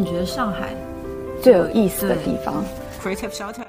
你觉得上海最有意思的地方？Creative Shelter。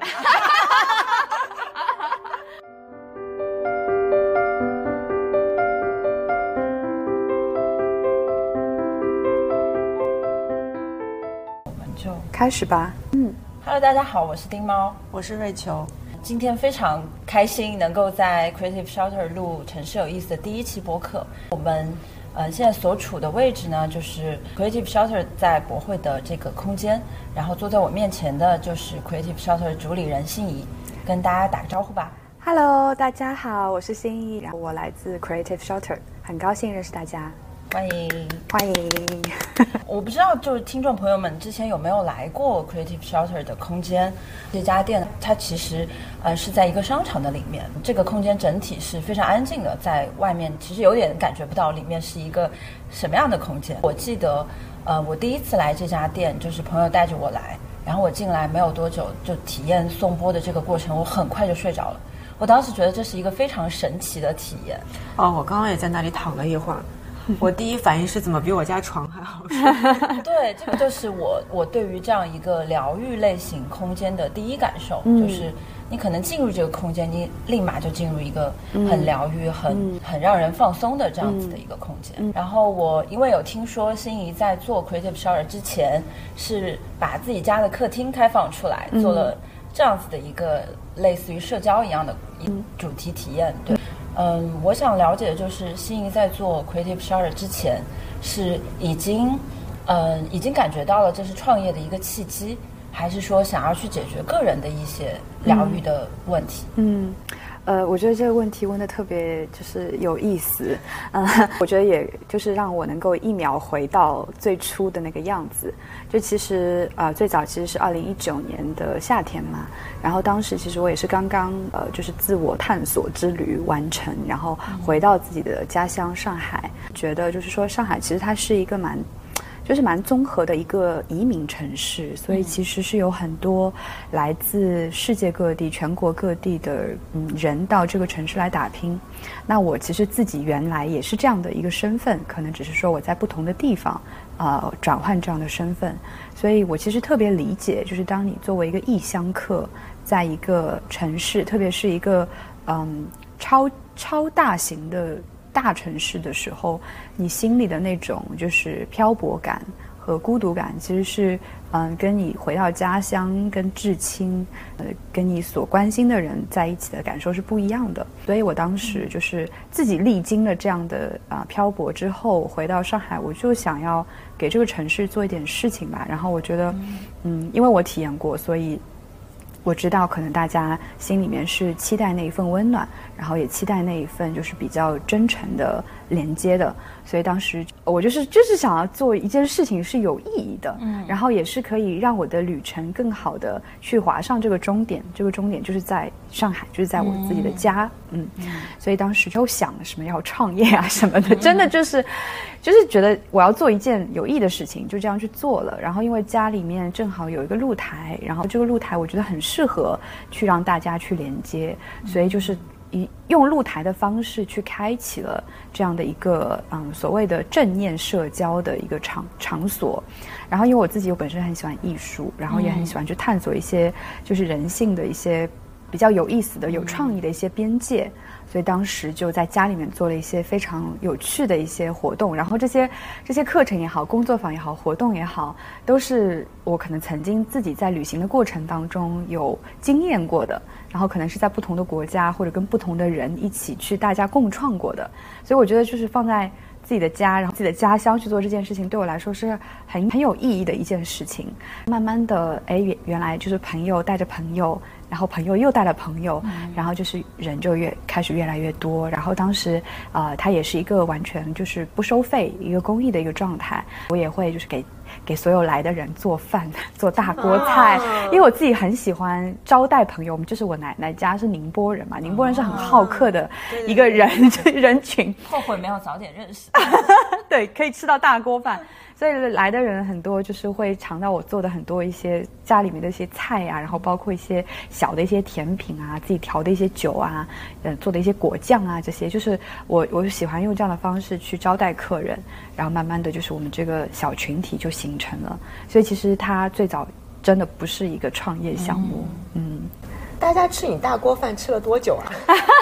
我们就开始吧。嗯，Hello，大家好，我是丁猫，我是瑞秋。今天非常开心能够在 Creative Shelter 录城市有意思的第一期播客。我们呃现在所处的位置呢，就是 Creative Shelter 在博会的这个空间。然后坐在我面前的就是 Creative Shelter 主理人心怡，跟大家打个招呼吧。Hello，大家好，我是心怡，然后我来自 Creative Shelter，很高兴认识大家。欢迎，欢迎。我不知道，就是听众朋友们之前有没有来过 Creative Shelter 的空间？这家店它其实呃是在一个商场的里面，这个空间整体是非常安静的，在外面其实有点感觉不到里面是一个什么样的空间。我记得，呃，我第一次来这家店就是朋友带着我来，然后我进来没有多久就体验颂钵的这个过程，我很快就睡着了。我当时觉得这是一个非常神奇的体验。哦，我刚刚也在那里躺了一会儿。我第一反应是怎么比我家床还好睡？对，这个就是我我对于这样一个疗愈类型空间的第一感受，就是你可能进入这个空间，你立马就进入一个很疗愈、很很让人放松的这样子的一个空间。然后我因为有听说心仪在做 Creative Shower 之前，是把自己家的客厅开放出来，做了这样子的一个类似于社交一样的一主题体验，对。嗯，我想了解的就是，心仪在做 Creative Share 之前，是已经，嗯，已经感觉到了这是创业的一个契机，还是说想要去解决个人的一些疗愈的问题？嗯。呃，我觉得这个问题问的特别就是有意思，嗯，我觉得也就是让我能够一秒回到最初的那个样子。就其实啊，最早其实是二零一九年的夏天嘛，然后当时其实我也是刚刚呃，就是自我探索之旅完成，然后回到自己的家乡上海，觉得就是说上海其实它是一个蛮。就是蛮综合的一个移民城市，所以其实是有很多来自世界各地、全国各地的嗯人到这个城市来打拼。那我其实自己原来也是这样的一个身份，可能只是说我在不同的地方啊转换这样的身份。所以我其实特别理解，就是当你作为一个异乡客，在一个城市，特别是一个嗯超超大型的。大城市的时候，你心里的那种就是漂泊感和孤独感，其实是嗯，跟你回到家乡、跟至亲、呃，跟你所关心的人在一起的感受是不一样的。所以我当时就是自己历经了这样的啊漂泊之后，回到上海，我就想要给这个城市做一点事情吧。然后我觉得，嗯，因为我体验过，所以。我知道，可能大家心里面是期待那一份温暖，然后也期待那一份就是比较真诚的连接的。所以当时我就是就是想要做一件事情是有意义的，嗯，然后也是可以让我的旅程更好的去划上这个终点。这个终点就是在上海，就是在我自己的家，嗯，所以当时就想什么要创业啊什么的，真的就是。就是觉得我要做一件有意义的事情，就这样去做了。然后因为家里面正好有一个露台，然后这个露台我觉得很适合去让大家去连接，所以就是以用露台的方式去开启了这样的一个嗯所谓的正念社交的一个场场所。然后因为我自己我本身很喜欢艺术，然后也很喜欢去探索一些就是人性的一些比较有意思的、有创意的一些边界。所以当时就在家里面做了一些非常有趣的一些活动，然后这些这些课程也好，工作坊也好，活动也好，都是我可能曾经自己在旅行的过程当中有经验过的，然后可能是在不同的国家或者跟不同的人一起去大家共创过的。所以我觉得就是放在自己的家，然后自己的家乡去做这件事情，对我来说是很很有意义的一件事情。慢慢的，哎，原原来就是朋友带着朋友。然后朋友又带了朋友，然后就是人就越开始越来越多。然后当时啊，它也是一个完全就是不收费、一个公益的一个状态。我也会就是给给所有来的人做饭，做大锅菜，因为我自己很喜欢招待朋友。我们就是我奶奶家是宁波人嘛，宁波人是很好客的一个人 人群。后悔没有早点认识。对，可以吃到大锅饭。所以来的人很多，就是会尝到我做的很多一些家里面的一些菜啊，然后包括一些小的一些甜品啊，自己调的一些酒啊，呃，做的一些果酱啊，这些就是我我喜欢用这样的方式去招待客人，然后慢慢的就是我们这个小群体就形成了。所以其实它最早真的不是一个创业项目，嗯。大家吃你大锅饭吃了多久啊？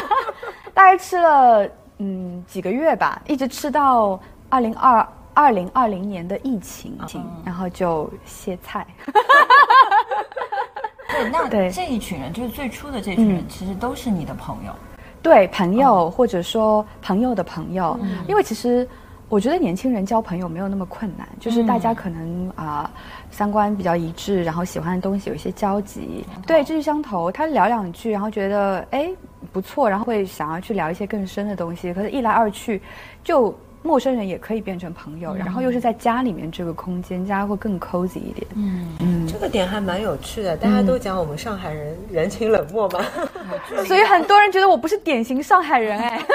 大概吃了嗯几个月吧，一直吃到二零二。二零二零年的疫情，然后就歇菜。对，那 这一群人就是最初的这群人，其实都是你的朋友。对，朋友或者说朋友的朋友，因为其实我觉得年轻人交朋友没有那么困难，就是大家可能啊三观比较一致，然后喜欢的东西有一些交集，对，志趣相投，他聊两句，然后觉得哎不错，然后会想要去聊一些更深的东西，可是一来二去就。陌生人也可以变成朋友，然后又是在家里面这个空间，家会更 cozy 一点。嗯嗯，这个点还蛮有趣的。大家都讲我们上海人人情冷漠嘛，所以很多人觉得我不是典型上海人哎。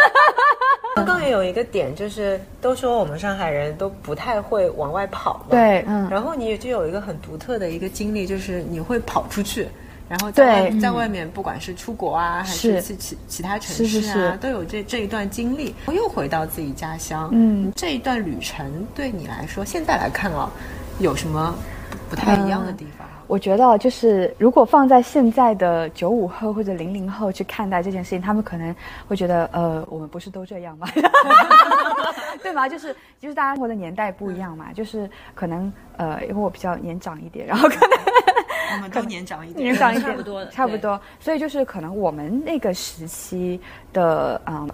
刚刚也有一个点，就是都说我们上海人都不太会往外跑嘛。对，嗯。然后你就有一个很独特的一个经历，就是你会跑出去。然后在在外面，不管是出国啊，还是去其其他城市啊，都有这这一段经历。又回到自己家乡，嗯，这一段旅程对你来说，现在来看啊，有什么不太一样的地方？我觉得就是，如果放在现在的九五后或者零零后去看待这件事情，他们可能会觉得，呃，我们不是都这样吗？对吗？就是就是大家活的年代不一样嘛，就是可能呃，因为我比较年长一点，然后可能。我们都年长一点，年长一点，差不多，差不多。所以就是可能我们那个时期的啊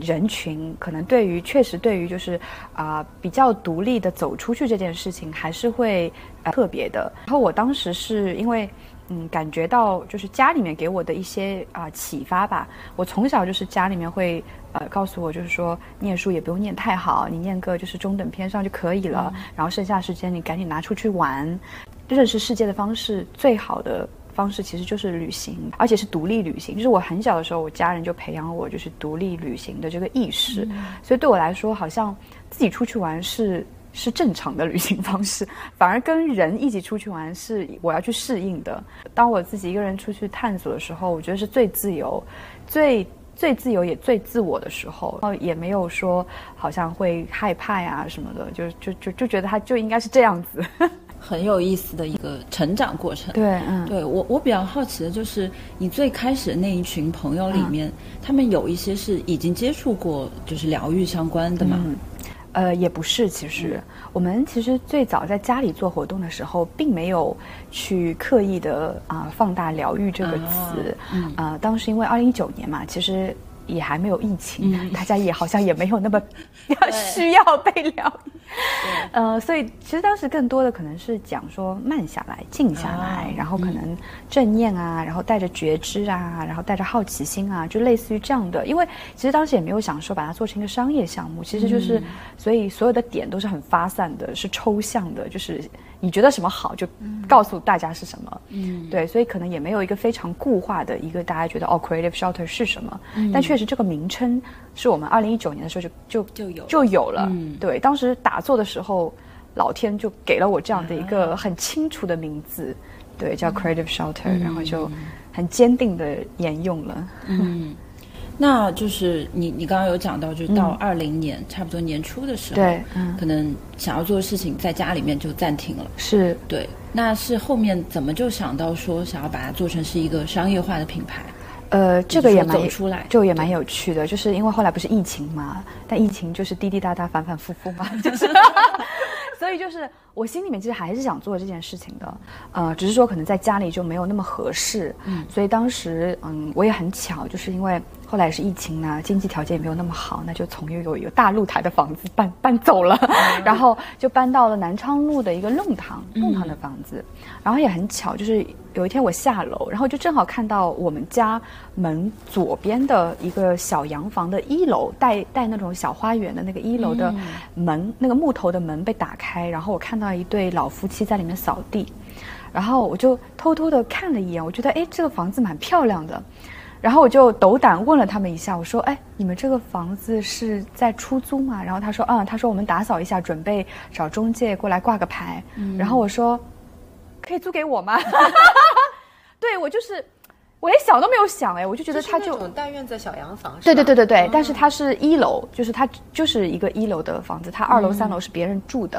人群，可能对于确实对于就是啊比较独立的走出去这件事情，还是会特别的。然后我当时是因为嗯感觉到就是家里面给我的一些啊启发吧。我从小就是家里面会呃告诉我，就是说念书也不用念太好，你念个就是中等偏上就可以了。然后剩下时间你赶紧拿出去玩。认识世界的方式最好的方式其实就是旅行，而且是独立旅行。就是我很小的时候，我家人就培养我就是独立旅行的这个意识，所以对我来说，好像自己出去玩是是正常的旅行方式，反而跟人一起出去玩是我要去适应的。当我自己一个人出去探索的时候，我觉得是最自由、最最自由也最自我的时候，然后也没有说好像会害怕呀什么的，就就就就觉得他就应该是这样子。很有意思的一个成长过程。对，嗯，对我我比较好奇的就是，你最开始的那一群朋友里面，他们有一些是已经接触过就是疗愈相关的吗？呃，也不是，其实我们其实最早在家里做活动的时候，并没有去刻意的啊放大疗愈这个词。啊，当时因为二零一九年嘛，其实也还没有疫情，大家也好像也没有那么 需要被疗愈。呃，所以其实当时更多的可能是讲说慢下来、静下来，然后可能正念啊，然后带着觉知啊，然后带着好奇心啊，就类似于这样的。因为其实当时也没有想说把它做成一个商业项目，其实就是，所以所有的点都是很发散的，是抽象的，就是。你觉得什么好，就告诉大家是什么。嗯，对，所以可能也没有一个非常固化的一个大家觉得哦，creative shelter 是什么。嗯，但确实这个名称是我们二零一九年的时候就就就有就有了。嗯，对，当时打坐的时候，老天就给了我这样的一个很清楚的名字，对，叫 creative shelter，然后就很坚定的沿用了。嗯。那就是你，你刚刚有讲到，就是到二零年差不多年初的时候，对，可能想要做的事情在家里面就暂停了。是，对。那是后面怎么就想到说想要把它做成是一个商业化的品牌？呃，这个也蛮出来，就也蛮有趣的，就是因为后来不是疫情嘛，但疫情就是滴滴答答、反反复复嘛，就是，所以就是我心里面其实还是想做这件事情的，呃，只是说可能在家里就没有那么合适，嗯，所以当时嗯，我也很巧，就是因为。后来是疫情呢，经济条件也没有那么好，那就从有有大露台的房子搬搬走了，然后就搬到了南昌路的一个弄堂弄堂的房子，然后也很巧，就是有一天我下楼，然后就正好看到我们家门左边的一个小洋房的一楼带带那种小花园的那个一楼的门，那个木头的门被打开，然后我看到一对老夫妻在里面扫地，然后我就偷偷的看了一眼，我觉得哎这个房子蛮漂亮的。然后我就斗胆问了他们一下，我说：“哎，你们这个房子是在出租吗？”然后他说：“嗯，他说我们打扫一下，准备找中介过来挂个牌。”然后我说：“可以租给我吗？” 对我就是，我连想都没有想哎，我就觉得他就大院子小洋房。对对对对对，但是它是一楼，就是它就是一个一楼的房子，它二楼三楼是别人住的，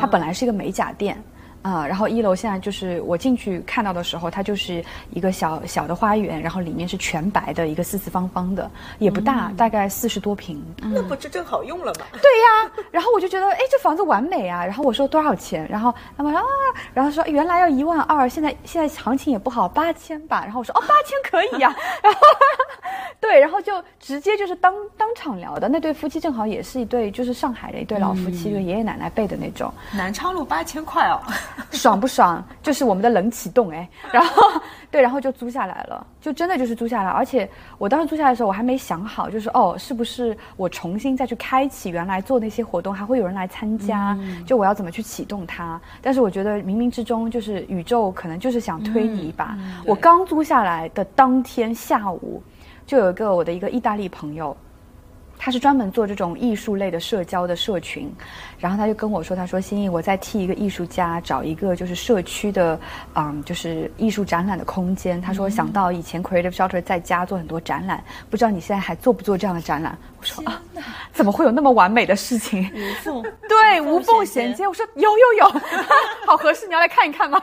它本来是一个美甲店。啊，然后一楼现在就是我进去看到的时候，它就是一个小小的花园，然后里面是全白的一个四四方方的，也不大，大概四十多平。那不就正好用了吗？对呀，然后我就觉得，哎，这房子完美啊！然后我说多少钱？然后他们说啊，然后说原来要一万二，现在现在行情也不好，八千吧。然后我说哦，八千可以呀。然后对，然后就直接就是当当场聊的。那对夫妻正好也是一对，就是上海的一对老夫妻，就爷爷奶奶辈的那种。南昌路八千块哦。爽不爽？就是我们的冷启动哎，然后对，然后就租下来了，就真的就是租下来。而且我当时租下来的时候，我还没想好，就是哦，是不是我重新再去开启原来做那些活动，还会有人来参加？就我要怎么去启动它？但是我觉得冥冥之中，就是宇宙可能就是想推你一把。我刚租下来的当天下午，就有一个我的一个意大利朋友。他是专门做这种艺术类的社交的社群，然后他就跟我说：“他说，心意，我在替一个艺术家找一个就是社区的，嗯，就是艺术展览的空间。他说想到以前 Creative Shelter 在家做很多展览，不知道你现在还做不做这样的展览？”我说：“啊，怎么会有那么完美的事情？无缝 对无缝衔接。”我说：“有有有，好合适，你要来看一看吗？”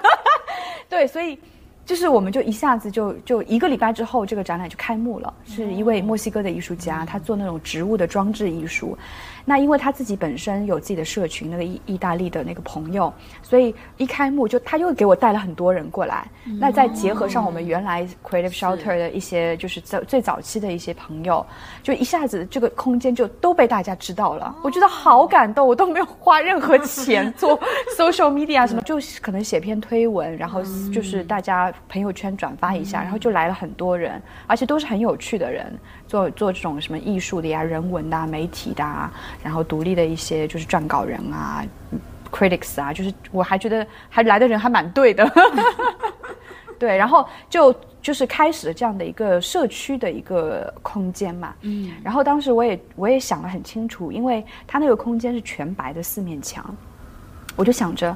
对，所以。就是我们就一下子就就一个礼拜之后，这个展览就开幕了。是一位墨西哥的艺术家，他做那种植物的装置艺术。那因为他自己本身有自己的社群，那个意意大利的那个朋友，所以一开幕就他又给我带了很多人过来。那再结合上我们原来 Creative Shelter 的一些，就是最最早期的一些朋友，就一下子这个空间就都被大家知道了。我觉得好感动，我都没有花任何钱做 social media 什么，就可能写篇推文，然后就是大家朋友圈转发一下，然后就来了很多人，而且都是很有趣的人。做做这种什么艺术的呀、人文的、媒体的，啊，然后独立的一些就是撰稿人啊、critics 啊，就是我还觉得还来的人还蛮对的，对，然后就就是开始了这样的一个社区的一个空间嘛，嗯，然后当时我也我也想得很清楚，因为它那个空间是全白的四面墙，我就想着。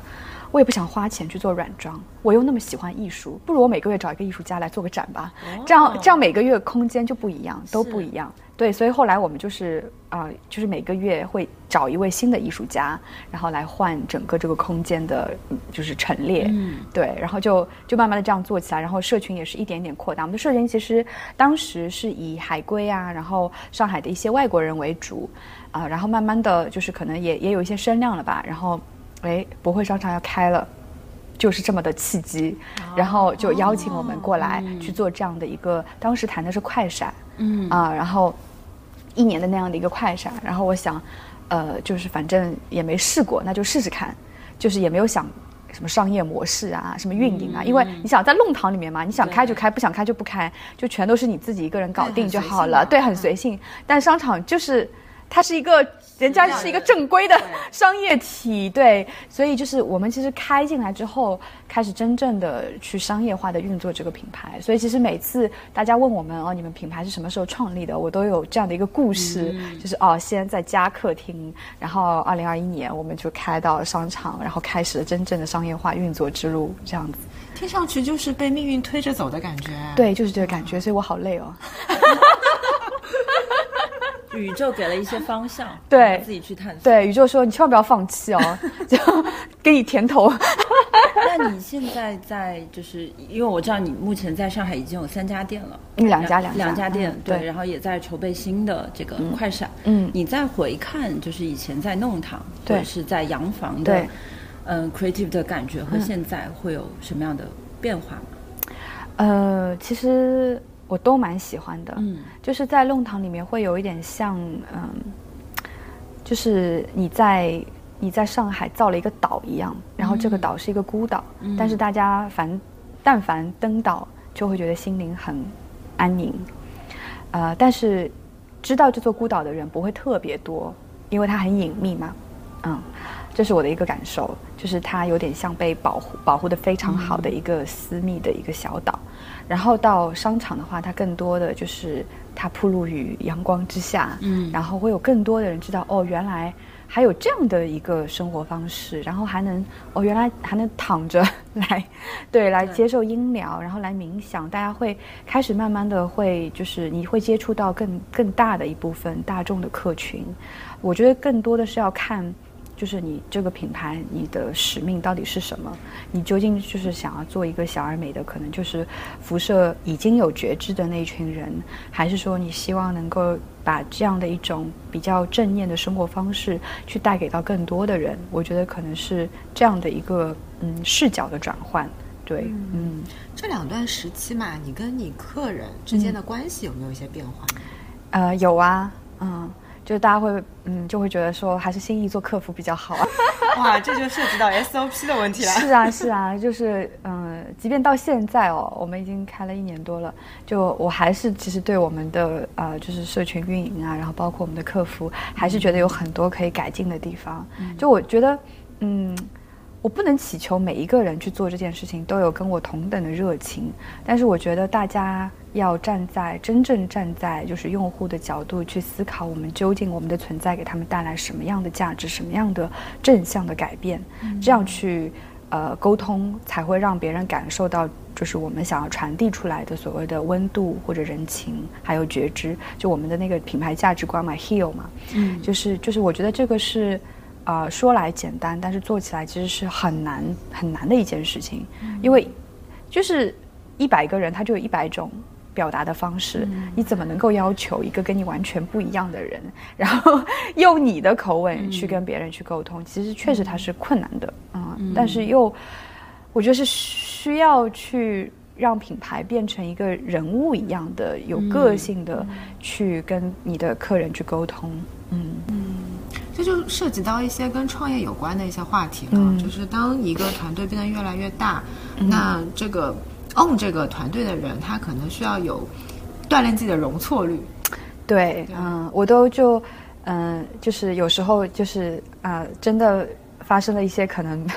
我也不想花钱去做软装，我又那么喜欢艺术，不如我每个月找一个艺术家来做个展吧。这样这样每个月空间就不一样，都不一样。对，所以后来我们就是啊，就是每个月会找一位新的艺术家，然后来换整个这个空间的，就是陈列。嗯，对，然后就就慢慢的这样做起来，然后社群也是一点点扩大。我们的社群其实当时是以海归啊，然后上海的一些外国人为主，啊，然后慢慢的就是可能也也有一些声量了吧，然后。哎，博会商场要开了，就是这么的契机，然后就邀请我们过来去做这样的一个。当时谈的是快闪，嗯啊，然后一年的那样的一个快闪。然后我想，呃，就是反正也没试过，那就试试看。就是也没有想什么商业模式啊，什么运营啊，因为你想在弄堂里面嘛，你想开就开，不想开就不开，就全都是你自己一个人搞定就好了。对，很随性。但商场就是它是一个。人家是一个正规的商业体，对，所以就是我们其实开进来之后，开始真正的去商业化的运作这个品牌。所以其实每次大家问我们哦，你们品牌是什么时候创立的，我都有这样的一个故事，就是哦，先在家客厅，然后二零二一年我们就开到商场，然后开始了真正的商业化运作之路，这样子。听上去就是被命运推着走的感觉。对，就是这个感觉，所以我好累哦。宇宙给了一些方向，对，自己去探索。对，宇宙说你千万不要放弃哦，就给你甜头。那你现在在，就是因为我知道你目前在上海已经有三家店了，两家两两家店，对，然后也在筹备新的这个快闪。嗯，你再回看，就是以前在弄堂或者是在洋房的，嗯，creative 的感觉和现在会有什么样的变化吗？呃，其实。我都蛮喜欢的，嗯，就是在弄堂里面会有一点像，嗯，就是你在你在上海造了一个岛一样，然后这个岛是一个孤岛，但是大家凡但凡登岛就会觉得心灵很安宁，呃，但是知道这座孤岛的人不会特别多，因为它很隐秘嘛，嗯。这是我的一个感受，就是它有点像被保护保护的非常好的一个私密的一个小岛。然后到商场的话，它更多的就是它铺露于阳光之下，嗯，然后会有更多的人知道哦，原来还有这样的一个生活方式，然后还能哦，原来还能躺着 来，对，来接受音疗，然后来冥想，大家会开始慢慢的会就是你会接触到更更大的一部分大众的客群，我觉得更多的是要看。就是你这个品牌，你的使命到底是什么？你究竟就是想要做一个小而美的，可能就是辐射已经有觉知的那一群人，还是说你希望能够把这样的一种比较正念的生活方式去带给到更多的人？我觉得可能是这样的一个嗯视角的转换。对，嗯，这两段时期嘛，你跟你客人之间的关系有没有一些变化？呃，有啊，嗯。就大家会，嗯，就会觉得说还是心意做客服比较好啊。哇，这就涉及到 SOP 的问题了。是啊，是啊，就是，嗯，即便到现在哦，我们已经开了一年多了，就我还是其实对我们的呃，就是社群运营啊，然后包括我们的客服，还是觉得有很多可以改进的地方。就我觉得，嗯。我不能祈求每一个人去做这件事情都有跟我同等的热情，但是我觉得大家要站在真正站在就是用户的角度去思考，我们究竟我们的存在给他们带来什么样的价值，什么样的正向的改变，这样去呃沟通才会让别人感受到就是我们想要传递出来的所谓的温度或者人情，还有觉知，就我们的那个品牌价值观嘛，heal 嘛，嗯，就是就是我觉得这个是。啊，说来简单，但是做起来其实是很难很难的一件事情，因为就是一百个人，他就有一百种表达的方式，你怎么能够要求一个跟你完全不一样的人，然后 用你的口吻去跟别人去沟通？其实确实它是困难的啊，但是又我觉得是需要去让品牌变成一个人物一样的有个性的去跟你的客人去沟通，嗯嗯。这就涉及到一些跟创业有关的一些话题了。就是当一个团队变得越来越大，那这个 own 这个团队的人，他可能需要有锻炼自己的容错率。对，嗯，我都就嗯，就是有时候就是啊，真的发生了一些可能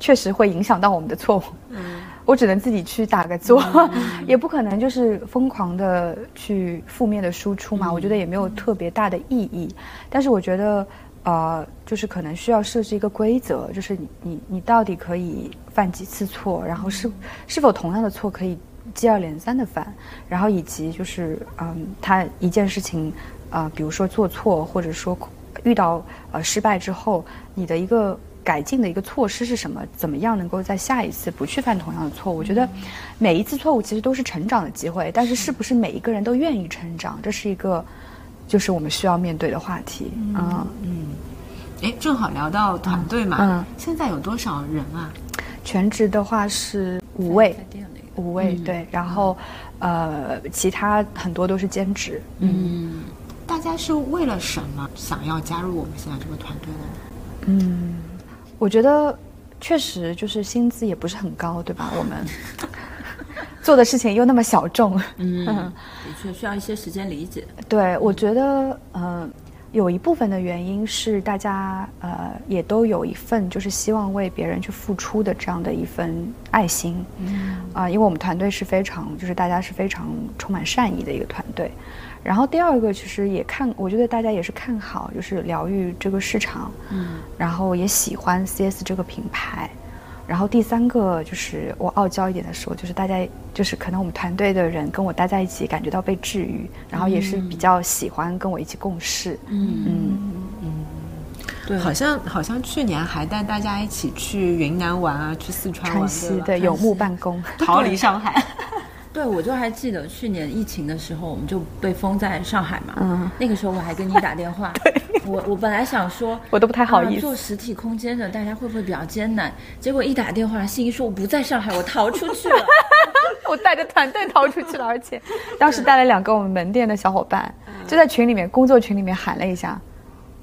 确实会影响到我们的错误。嗯，我只能自己去打个坐，也不可能就是疯狂的去负面的输出嘛。我觉得也没有特别大的意义。但是我觉得。呃，就是可能需要设置一个规则，就是你你你到底可以犯几次错，然后是是否同样的错可以接二连三的犯，然后以及就是嗯，他一件事情啊，比如说做错或者说遇到呃失败之后，你的一个改进的一个措施是什么？怎么样能够在下一次不去犯同样的错误？我觉得每一次错误其实都是成长的机会，但是是不是每一个人都愿意成长，这是一个。就是我们需要面对的话题啊，嗯，哎，正好聊到团队嘛，嗯，现在有多少人啊？全职的话是五位，五位对，然后呃，其他很多都是兼职。嗯，大家是为了什么想要加入我们现在这个团队呢？嗯，我觉得确实就是薪资也不是很高，对吧？我们。做的事情又那么小众，嗯，的确需要一些时间理解。对，我觉得，呃，有一部分的原因是大家呃也都有一份就是希望为别人去付出的这样的一份爱心，嗯啊，因为我们团队是非常就是大家是非常充满善意的一个团队。然后第二个其实也看，我觉得大家也是看好就是疗愈这个市场，嗯，然后也喜欢 CS 这个品牌。然后第三个就是我傲娇一点的说，就是大家就是可能我们团队的人跟我待在一起，感觉到被治愈，然后也是比较喜欢跟我一起共事。嗯。嗯。嗯，对，好像好像去年还带大家一起去云南玩啊，去四川玩，对，有木办公，逃离上海。对，我就还记得去年疫情的时候，我们就被封在上海嘛。嗯，那个时候我还跟你打电话。对，我我本来想说，我都不太好意思做实体空间的，大家会不会比较艰难？结果一打电话，信一说我不在上海，我逃出去了。我带着团队逃出去了，而且当时带了两个我们门店的小伙伴，就在群里面工作群里面喊了一下。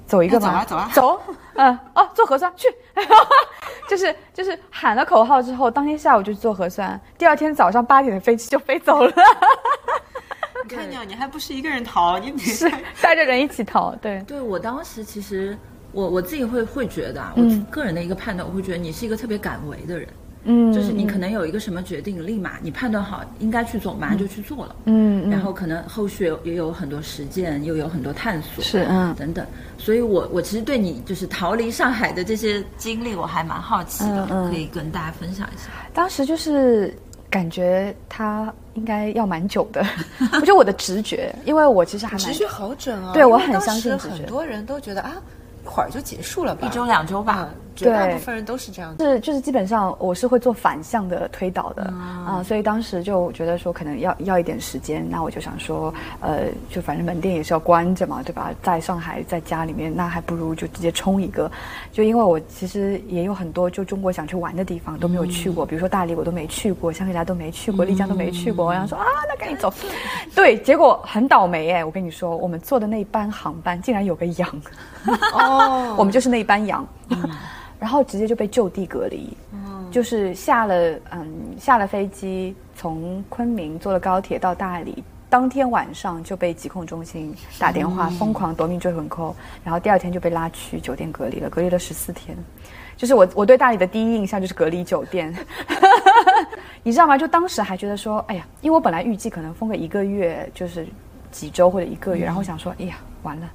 走一个吧，走啊，走啊，走，嗯，哦，做核酸去，就是就是喊了口号之后，当天下午就去做核酸，第二天早上八点的飞机就飞走了。你看你，你还不是一个人逃，你是带着人一起逃，对。对我当时其实我我自己会会觉得啊，我个人的一个判断，我会觉得你是一个特别敢为的人。嗯，就是你可能有一个什么决定，立马你判断好应该去做，马上就去做了。嗯，然后可能后续也有很多实践，又有很多探索，是嗯等等。所以我我其实对你就是逃离上海的这些经历，我还蛮好奇的，可以跟大家分享一下。当时就是感觉他应该要蛮久的，我觉得我的直觉，因为我其实还直觉好准啊，对我很相信直觉。很多人都觉得啊。一会儿就结束了吧，一周两周吧，绝大部分人都是这样。是就是基本上我是会做反向的推导的啊，所以当时就觉得说可能要要一点时间，那我就想说，呃，就反正门店也是要关着嘛，对吧？在上海在家里面，那还不如就直接冲一个。就因为我其实也有很多就中国想去玩的地方都没有去过，比如说大理我都没去过，香格里拉都没去过，丽江都没去过。我想说啊，那赶紧走。对，结果很倒霉哎，我跟你说，我们坐的那班航班竟然有个羊。哦，我们就是那一班羊，然后直接就被就地隔离，就是下了嗯下了飞机，从昆明坐了高铁到大理，当天晚上就被疾控中心打电话疯狂夺命追魂 call，然后第二天就被拉去酒店隔离了，隔离了十四天，就是我我对大理的第一印象就是隔离酒店，你知道吗？就当时还觉得说，哎呀，因为我本来预计可能封个一个月，就是几周或者一个月，然后想说，哎呀，完了。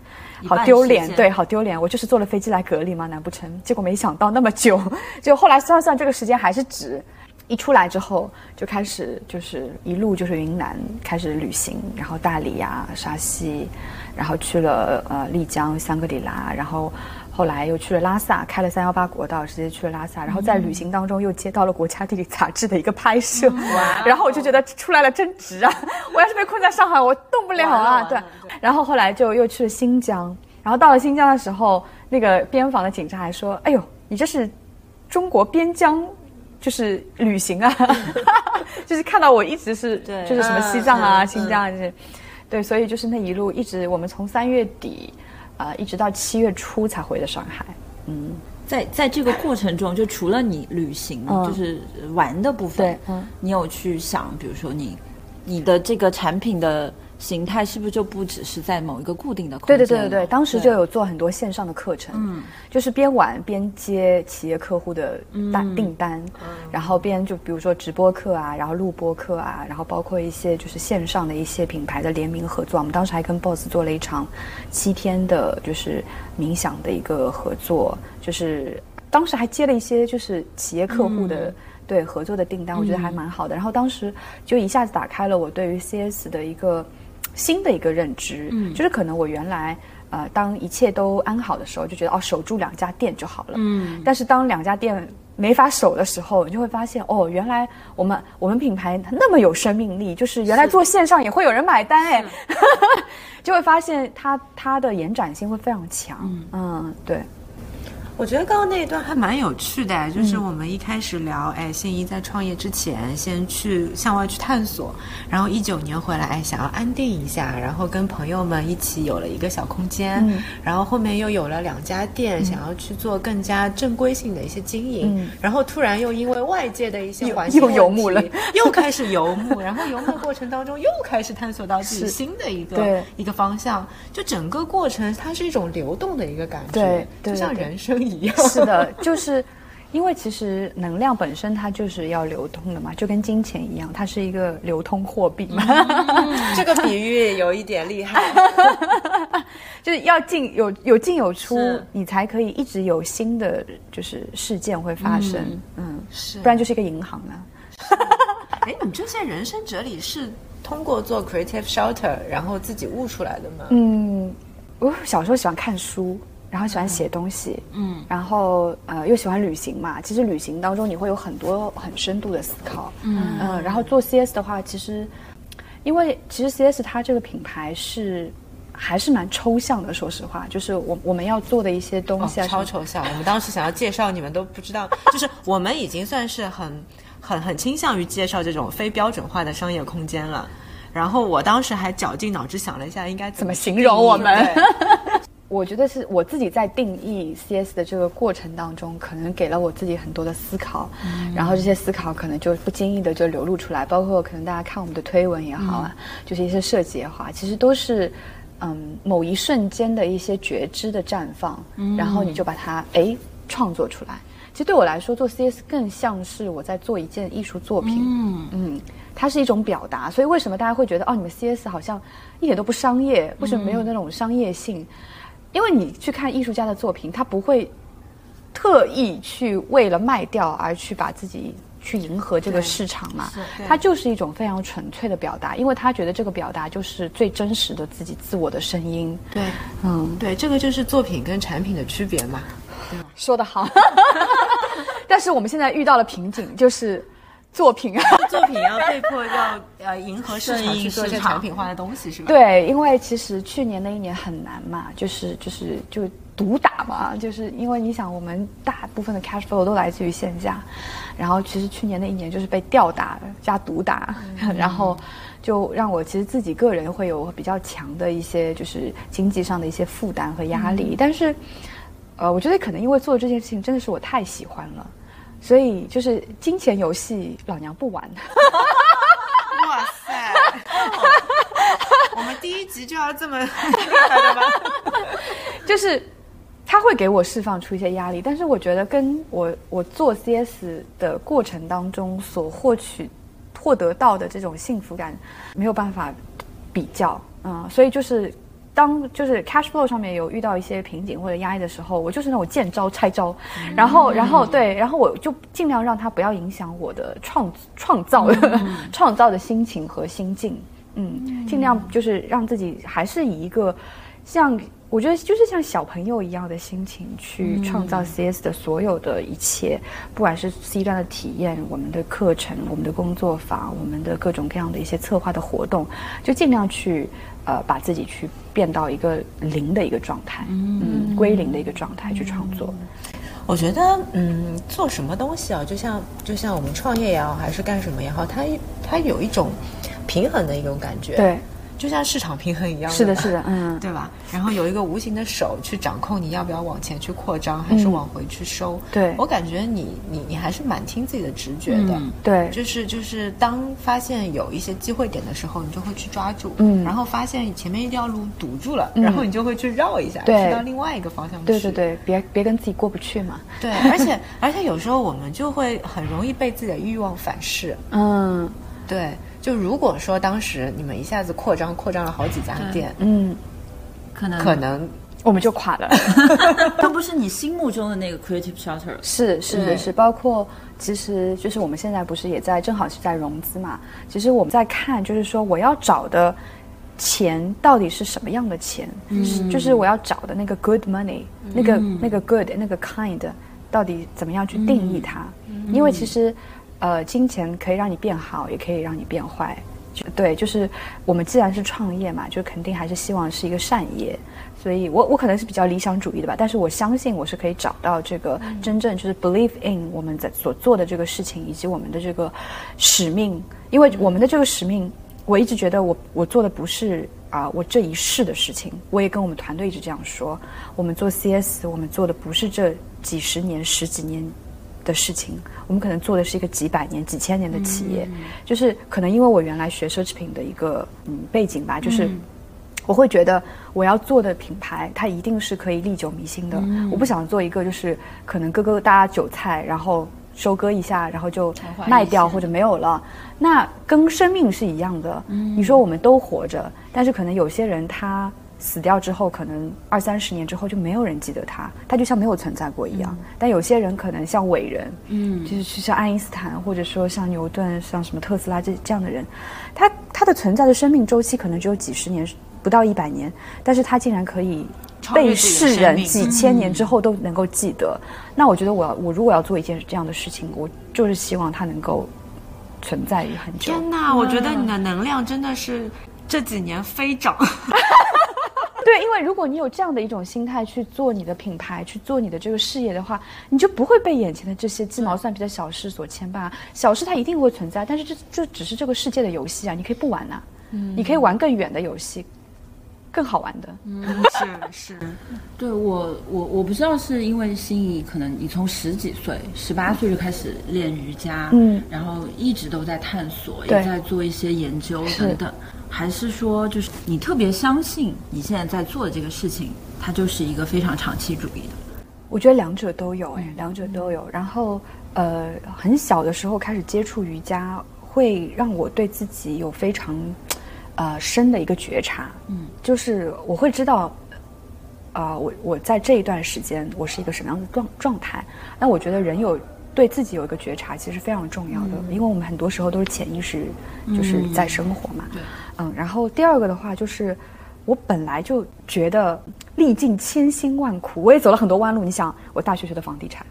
好丢脸，对，好丢脸。我就是坐了飞机来隔离吗？难不成？结果没想到那么久，就后来算算这个时间还是值。一出来之后就开始就是一路就是云南开始旅行，然后大理呀、沙溪，然后去了呃丽江、香格里拉，然后。后来又去了拉萨，开了三幺八国道，直接去了拉萨。然后在旅行当中又接到了国家地理杂志的一个拍摄，然后我就觉得出来了真值啊！我要是被困在上海，我动不了啊！对。然后后来就又去了新疆，然后到了新疆的时候，那个边防的警察还说：“哎呦，你这是中国边疆，就是旅行啊！” 就是看到我一直是就是什么西藏啊、新疆啊这些，对，所以就是那一路一直我们从三月底。啊，一直到七月初才回的上海。嗯，在在这个过程中，就除了你旅行，就是玩的部分，嗯，你有去想，比如说你你的这个产品的。形态是不是就不只是在某一个固定的空间？对对对对对，当时就有做很多线上的课程，嗯，就是边玩边接企业客户的单订单，然后边就比如说直播课啊，然后录播课啊，然后包括一些就是线上的一些品牌的联名合作。我们当时还跟 BOSS 做了一场七天的，就是冥想的一个合作，就是当时还接了一些就是企业客户的对合作的订单，我觉得还蛮好的。然后当时就一下子打开了我对于 CS 的一个。新的一个认知，嗯，就是可能我原来，呃，当一切都安好的时候，就觉得哦，守住两家店就好了，嗯。但是当两家店没法守的时候，你就会发现，哦，原来我们我们品牌那么有生命力，就是原来做线上也会有人买单，哎，就会发现它它的延展性会非常强，嗯，对。我觉得刚刚那一段还蛮有趣的，就是我们一开始聊，哎，心怡在创业之前先去向外去探索，然后一九年回来，哎，想要安定一下，然后跟朋友们一起有了一个小空间，然后后面又有了两家店，想要去做更加正规性的一些经营，然后突然又因为外界的一些环境又游牧了，又开始游牧，然后游牧的过程当中又开始探索到自己新的一个一个方向，就整个过程它是一种流动的一个感觉，就像人生。是的，就是因为其实能量本身它就是要流通的嘛，就跟金钱一样，它是一个流通货币嘛。这个比喻有一点厉害，就是要进有有进有出，你才可以一直有新的就是事件会发生。嗯，是，不然就是一个银行啊。哎，你这些人生哲理是通过做 creative shelter 然后自己悟出来的吗？嗯，我小时候喜欢看书。然后喜欢写东西，嗯，然后呃又喜欢旅行嘛。其实旅行当中你会有很多很深度的思考，嗯嗯。然后做 CS 的话，其实因为其实 CS 它这个品牌是还是蛮抽象的。说实话，就是我我们要做的一些东西超抽象。我们当时想要介绍，你们都不知道，就是我们已经算是很很很倾向于介绍这种非标准化的商业空间了。然后我当时还绞尽脑汁想了一下，应该怎么形容我们。我觉得是我自己在定义 CS 的这个过程当中，可能给了我自己很多的思考，然后这些思考可能就不经意的就流露出来，包括可能大家看我们的推文也好啊，就是一些设计也好，其实都是嗯某一瞬间的一些觉知的绽放，然后你就把它哎创作出来。其实对我来说，做 CS 更像是我在做一件艺术作品。嗯嗯，它是一种表达。所以为什么大家会觉得哦，你们 CS 好像一点都不商业？为什么没有那种商业性？因为你去看艺术家的作品，他不会特意去为了卖掉而去把自己去迎合这个市场嘛。他就是一种非常纯粹的表达，因为他觉得这个表达就是最真实的自己自我的声音。对，嗯，对，这个就是作品跟产品的区别嘛。说得好，但是我们现在遇到了瓶颈，就是作品啊，作品要被迫要呃迎合市场去做一些产品化的东西，是吧？对，因为其实去年那一年很难嘛，就是就是就毒打嘛，就是因为你想，我们大部分的 cash flow 都来自于线下，然后其实去年那一年就是被吊打加毒打，然后就让我其实自己个人会有比较强的一些就是经济上的一些负担和压力，但是。呃，我觉得可能因为做这件事情真的是我太喜欢了，所以就是金钱游戏，老娘不玩。哇塞！我们第一集就要这么？就是他会给我释放出一些压力，但是我觉得跟我我做 CS 的过程当中所获取获得到的这种幸福感没有办法比较，嗯，所以就是。当就是 cash flow 上面有遇到一些瓶颈或者压抑的时候，我就是那种见招拆招，然后然后对，然后我就尽量让它不要影响我的创创造的 创造的心情和心境，嗯，尽量就是让自己还是以一个像我觉得就是像小朋友一样的心情去创造 CS 的所有的一切，不管是 C 端的体验、我们的课程、我们的工作坊、我们的各种各样的一些策划的活动，就尽量去。呃，把自己去变到一个零的一个状态，嗯，归零的一个状态去创作。我觉得，嗯，做什么东西啊，就像就像我们创业也好，还是干什么也好，它它有一种平衡的一种感觉。对。就像市场平衡一样，是的，是的，嗯，对吧？然后有一个无形的手去掌控你要不要往前去扩张，还是往回去收。对我感觉你你你还是蛮听自己的直觉的，对，就是就是当发现有一些机会点的时候，你就会去抓住，嗯，然后发现前面一条路堵住了，然后你就会去绕一下，去到另外一个方向去。对对对，别别跟自己过不去嘛。对，而且而且有时候我们就会很容易被自己的欲望反噬。嗯，对。就如果说当时你们一下子扩张扩张了好几家店，嗯，可能可能我们就垮了。都不是你心目中的那个 creative shelter。是是是是，包括其实就是我们现在不是也在正好是在融资嘛？其实我们在看，就是说我要找的钱到底是什么样的钱？嗯，就是我要找的那个 good money，那个那个 good 那个 kind，到底怎么样去定义它？因为其实。呃，金钱可以让你变好，也可以让你变坏。就对，就是我们既然是创业嘛，就肯定还是希望是一个善业。所以我我可能是比较理想主义的吧，但是我相信我是可以找到这个真正就是 believe in 我们在所做的这个事情以及我们的这个使命。因为我们的这个使命，我一直觉得我我做的不是啊我这一世的事情。我也跟我们团队一直这样说，我们做 CS，我们做的不是这几十年、十几年。的事情，我们可能做的是一个几百年、几千年的企业，就是可能因为我原来学奢侈品的一个嗯背景吧，就是我会觉得我要做的品牌，它一定是可以历久弥新的。我不想做一个就是可能割割大家韭菜，然后收割一下，然后就卖掉或者没有了。那跟生命是一样的。你说我们都活着，但是可能有些人他。死掉之后，可能二三十年之后就没有人记得他，他就像没有存在过一样。但有些人可能像伟人，嗯，就是像爱因斯坦，或者说像牛顿，像什么特斯拉这这样的人，他他的存在的生命周期可能只有几十年，不到一百年，但是他竟然可以被世人几千年之后都能够记得。那我觉得，我要我如果要做一件这样的事情，我就是希望他能够存在于很久。天哪，我觉得你的能量真的是这几年飞涨。对，因为如果你有这样的一种心态去做你的品牌，去做你的这个事业的话，你就不会被眼前的这些鸡毛蒜皮的小事所牵绊。小事它一定会存在，但是这这只是这个世界的游戏啊，你可以不玩呐，嗯，你可以玩更远的游戏。更好玩的。嗯，是是，对我我我不知道是因为心仪，可能你从十几岁、十八岁就开始练瑜伽，嗯然后一直都在探索，也在做一些研究等等，还是说就是你特别相信你现在在做的这个事情，它就是一个非常长期主义的。我觉得两者都有，哎，两者都有。然后，呃，很小的时候开始接触瑜伽，会让我对自己有非常，呃，深的一个觉察。嗯，就是我会知道，啊、我我在这一段时间我是一个什么样的状状态。那我觉得人有对自己有一个觉察，其实非常重要的，因为我们很多时候都是潜意识，就是在生活嘛。对，嗯，然后第二个的话就是，我本来就觉得历尽千辛万苦，我也走了很多弯路。你想，我大学学的房地产，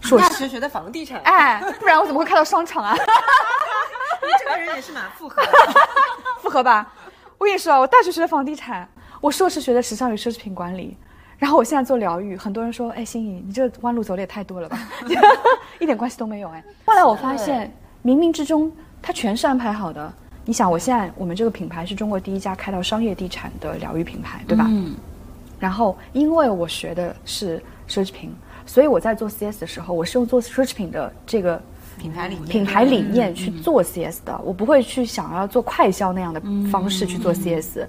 硕士，大学学的房地产，哎，不然我怎么会开到商场啊？你这个人也是蛮复合的。复合吧。我跟你说啊，我大学学的房地产，我硕士学的时尚与奢侈品管理，然后我现在做疗愈。很多人说，哎，心怡，你这弯路走的也太多了吧，一点关系都没有哎。后来我发现，冥冥之中它全是安排好的。你想，我现在我们这个品牌是中国第一家开到商业地产的疗愈品牌，对吧？嗯，然后因为我学的是奢侈品，所以我在做 CS 的时候，我是用做奢侈品的这个品牌理念，品牌理念去做 CS 的，我不会去想要做快销那样的方式去做 CS。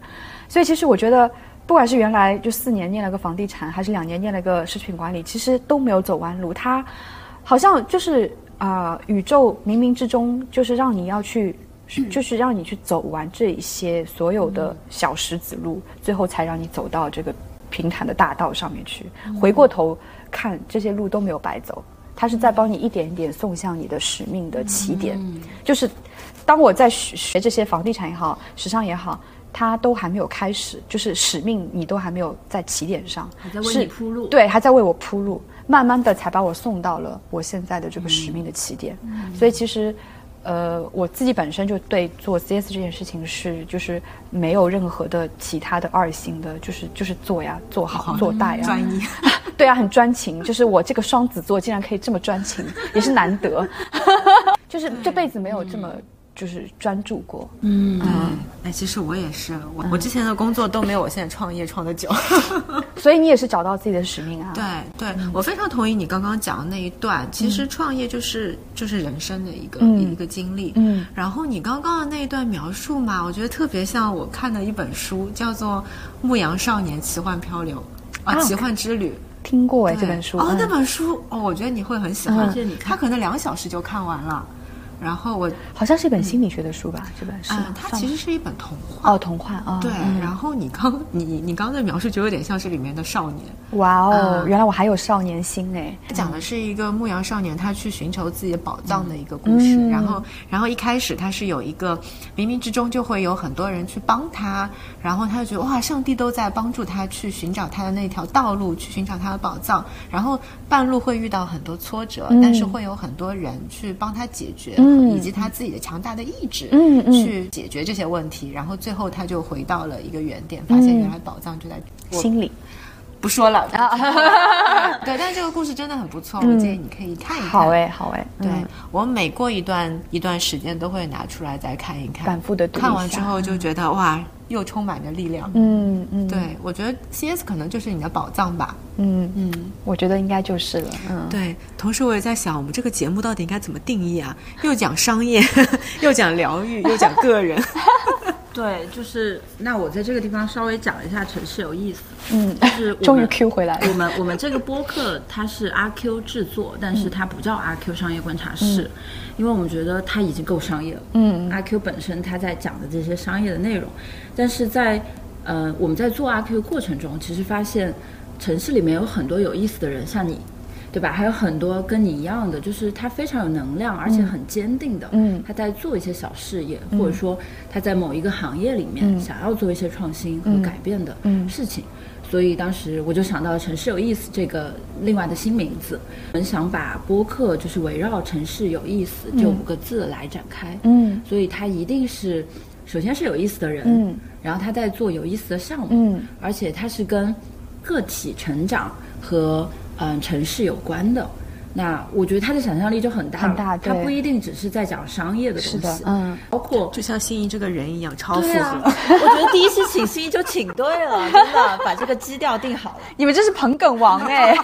所以其实我觉得，不管是原来就四年念了个房地产，还是两年念了个奢侈品管理，其实都没有走弯路。它好像就是啊、宇宙冥冥之中就是让你要去。就是让你去走完这一些所有的小石子路，最后才让你走到这个平坦的大道上面去。回过头看，这些路都没有白走，它是在帮你一点一点送向你的使命的起点。就是当我在学学这些房地产也好，时尚也好，它都还没有开始，就是使命你都还没有在起点上，还在为你铺路。对，还在为我铺路，慢慢的才把我送到了我现在的这个使命的起点。所以其实，呃，我自己本身就对做 CS 这件事情是就是没有任何的其他的二心的，就是就是做呀，做好做大呀，专一。对啊，很专情。就是我这个双子座竟然可以这么专情，也是难得。就是这辈子没有这么就是专注过。嗯，哎，其实我也是，我我之前的工作都没有我现在创业创的久。所以你也是找到自己的使命啊。对对，我非常同意你刚刚讲的那一段。其实创业就是就是人生的一个、嗯一个经历。嗯，然后你刚刚的那一段描述嘛，我觉得特别像我看的一本书，叫做《牧羊少年奇幻漂流》啊，啊奇幻之旅》。听过哎、这本书。哦，嗯那本书哦，我觉得你会很喜欢。推荐你看它可能两小时就看完了。然后我，好像是一本心理学的书吧？这本是嗯？，它其实是一本童话。哦，童话啊。对，嗯然后你刚 你你刚刚的描述就有点像是里面的少年，哇哦，嗯原来我还有少年心哎。讲的是一个牧羊少年，他去寻求自己的宝藏的一个故事。嗯然后，然后一开始他是有一个冥冥之中就会有很多人去帮他，然后他就觉得哇，上帝都在帮助他去寻找他的那条道路，去寻找他的宝藏。然后半路会遇到很多挫折，嗯但是会有很多人去帮他解决，嗯以及他自己的强大的意志，去解决这些问题。然后最后他就回到了一个原点，发现原来宝藏就在心理不说了。啊，对，但这个故事真的很不错，我建议你可以看一看。好哎，好哎，对、嗯我每过一段一段时间都会拿出来再看一看，反复的读看完之后就觉得哇，又充满着力量。嗯嗯，对，我觉得 CS 可能就是你的宝藏吧。嗯，嗯，我觉得应该就是了，嗯，对。同时我也在想，我们这个节目到底应该怎么定义啊？又讲商业，又讲疗愈，又讲个人。对，就是那我在这个地方稍微讲一下城市有意思，嗯就是 终于 Q 回来了我们我们这个播客它是阿 Q 制作，但是它不叫阿 Q 商业观察室，因为我们觉得它已经够商业了。嗯阿 Q 本身它在讲的这些商业的内容，但是在呃我们在做阿 Q 过程中，其实发现城市里面有很多有意思的人，像你。对吧？还有很多跟你一样的，就是他非常有能量，而且很坚定的。嗯他在做一些小事业，或者说他在某一个行业里面想要做一些创新和改变的嗯事情。所以当时我就想到了“城市有意思”这个另外的新名字，我们想把播客就是围绕“城市有意思”这五个字来展开。嗯所以它一定是，首先是有意思的人，嗯，然后他在做有意思的项目，嗯，而且他是跟个体成长和嗯、城市有关的。那我觉得他的想象力就很大，很大，他不一定只是在讲商业的东西，嗯，包括就像心仪这个人一样，超符合。我觉得第一期请心仪就请对了，真的把这个基调定好了。你们这是捧梗王哎，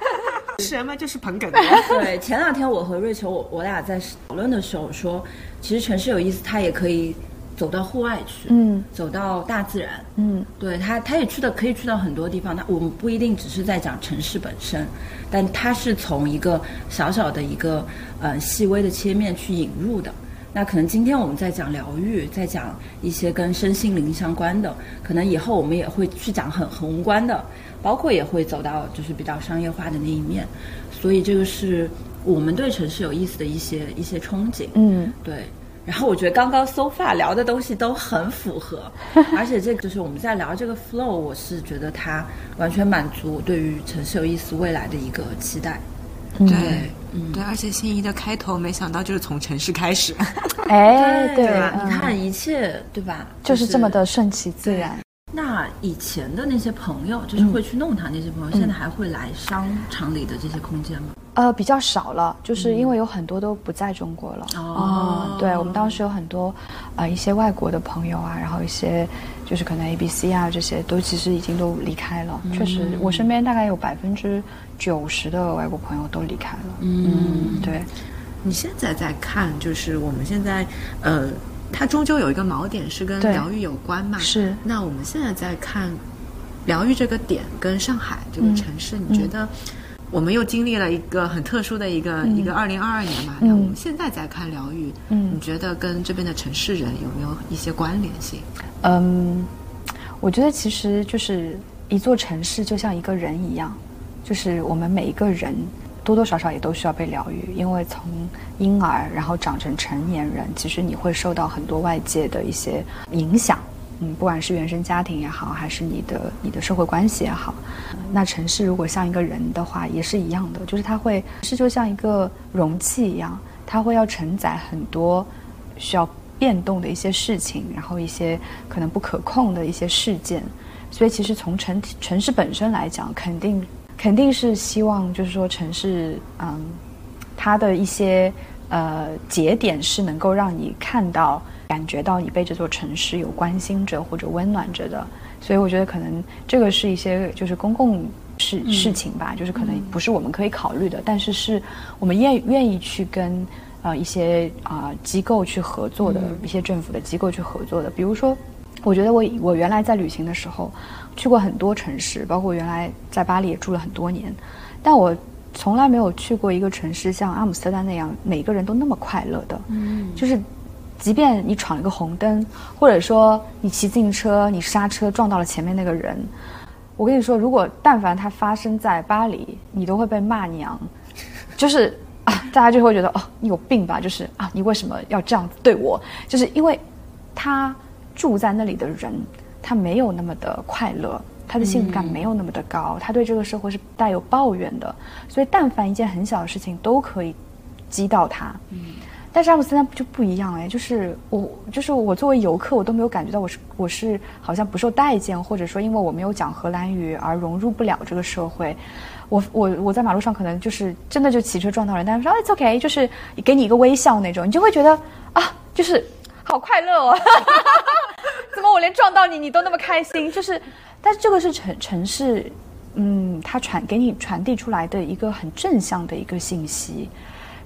什么就是捧梗。对，前两天我和瑞秋，我我俩在讨论的时候说，其实城市有意思，它也可以。走到户外去，嗯，走到大自然，嗯，对他，他也去的可以去到很多地方。他我们不一定只是在讲城市本身，但他是从一个小小的一个呃细微的切面去引入的。那可能今天我们在讲疗愈，在讲一些跟身心灵相关的，可能以后我们也会去讲很宏观的，包括也会走到就是比较商业化的那一面。所以这个是我们对城市有意思的一些一些憧憬，嗯，对。然后我觉得刚刚 so far 聊的东西都很符合，而且这就是我们在聊这个 flow，我是觉得它完全满足对于城市有意思未来的一个期待。对，嗯，对，而且心仪的开头没想到就是从城市开始，哎，对吧？你看一切，对吧？就是这么的顺其自然。那以前的那些朋友，就是会去弄堂那些朋友，现在还会来商场里的这些空间吗？呃，比较少了，就是因为有很多都不在中国了。哦，对，我们当时有很多，呃，一些外国的朋友啊，然后一些就是可能 A、B、C 啊这些都其实已经都离开了。确实，我身边大概有百分之九十的外国朋友都离开了。嗯，对。你现在在看，就是我们现在，呃，它终究有一个锚点是跟疗愈有关嘛？是。那我们现在在看疗愈这个点跟上海这个城市，你觉得？我们又经历了一个很特殊的一个一个二零二二年嘛，那我们现在在看疗愈，嗯你觉得跟这边的城市人有没有一些关联性？嗯，我觉得其实就是一座城市就像一个人一样，就是我们每一个人多多少少也都需要被疗愈，因为从婴儿然后长成成年人，其实你会受到很多外界的一些影响。嗯，不管是原生家庭也好，还是你的你的社会关系也好，那城市如果像一个人的话，也是一样的，就是它会是就像一个容器一样，它会要承载很多需要变动的一些事情，然后一些可能不可控的一些事件，所以其实从城城市本身来讲，肯定肯定是希望就是说城市，嗯，它的一些呃节点是能够让你看到。感觉到你被这座城市有关心着或者温暖着的，所以我觉得可能这个是一些就是公共事事情吧，就是可能不是我们可以考虑的，但是是我们愿愿意去跟呃一些啊机构去合作的一些政府的机构去合作的。比如说，我觉得我我原来在旅行的时候去过很多城市，包括原来在巴黎也住了很多年，但我从来没有去过一个城市像阿姆斯特丹那样，每个人都那么快乐的，嗯，就是。即便你闯一个红灯，或者说你骑自行车，你刹车撞到了前面那个人，我跟你说，如果但凡它发生在巴黎，你都会被骂娘，就是啊，大家就会觉得哦，你有病吧？就是啊，你为什么要这样子对我？就是因为他住在那里的人，他没有那么的快乐，他的幸福感没有那么的高，他对这个社会是带有抱怨的，所以但凡一件很小的事情都可以击到他。但是阿姆斯特丹就不一样哎，就是我，就是我作为游客，我都没有感觉到我是我是好像不受待见，或者说因为我没有讲荷兰语而融入不了这个社会。我我我在马路上可能就是真的就骑车撞到人，但是说 It's OK，就是给你一个微笑那种，你就会觉得啊，就是好快乐哦，怎么我连撞到你你都那么开心？就是，但是这个是城城市，嗯，它传给你传递出来的一个很正向的一个信息。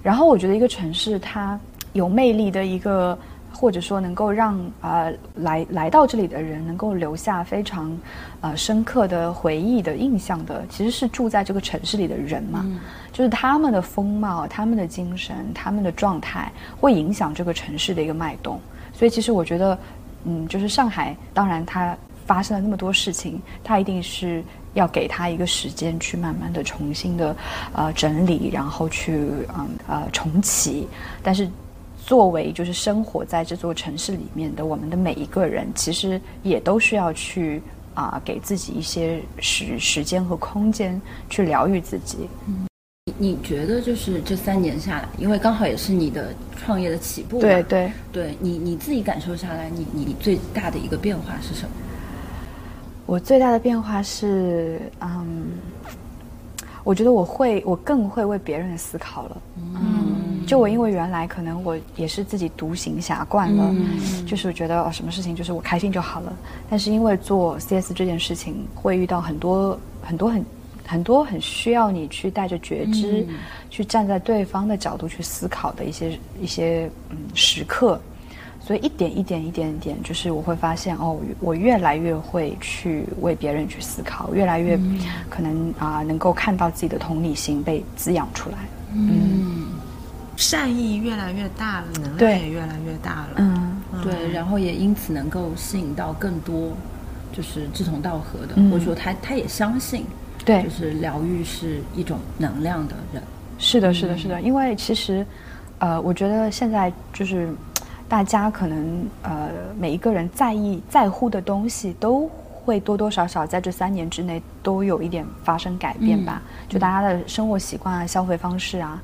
然后我觉得一个城市它有魅力的一个，或者说能够让啊来来到这里的人能够留下非常呃深刻的回忆的印象的，其实是住在这个城市里的人嘛，就是他们的风貌、他们的精神、他们的状态会影响这个城市的一个脉动。所以其实我觉得，嗯，就是上海，当然它发生了那么多事情，它一定是。要给它一个时间去慢慢的重新的，呃整理，然后去嗯呃重启。但是，作为就是生活在这座城市里面的我们的每一个人，其实也都需要去啊给自己一些时时间和空间去疗愈自己。嗯，你你觉得就是这三年下来，因为刚好也是你的创业的起步，对对对，你你自己感受下来，你你最大的一个变化是什么？我最大的变化是，嗯，我觉得我会，我更会为别人思考了。嗯，就我因为原来可能我也是自己独行侠惯了，就是我觉得哦，什么事情就是我开心就好了。但是因为做 CS 这件事情，会遇到很多很多很很多很需要你去带着觉知，去站在对方的角度去思考的一些一些嗯时刻。所以一点一点一点点，就是我会发现哦，我越来越会去为别人去思考，越来越可能啊，能够看到自己的同理心被滋养出来。嗯，善意越来越大了，能量也越来越大了。嗯，对，然后也因此能够吸引到更多就是志同道合的，或者说他他也相信，对，就是疗愈是一种能量的人。是的，是的，是的，因为其实呃，我觉得现在就是。大家可能呃，每一个人在意在乎的东西，都会多多少少在这三年之内都有一点发生改变吧。就大家的生活习惯啊、消费方式啊。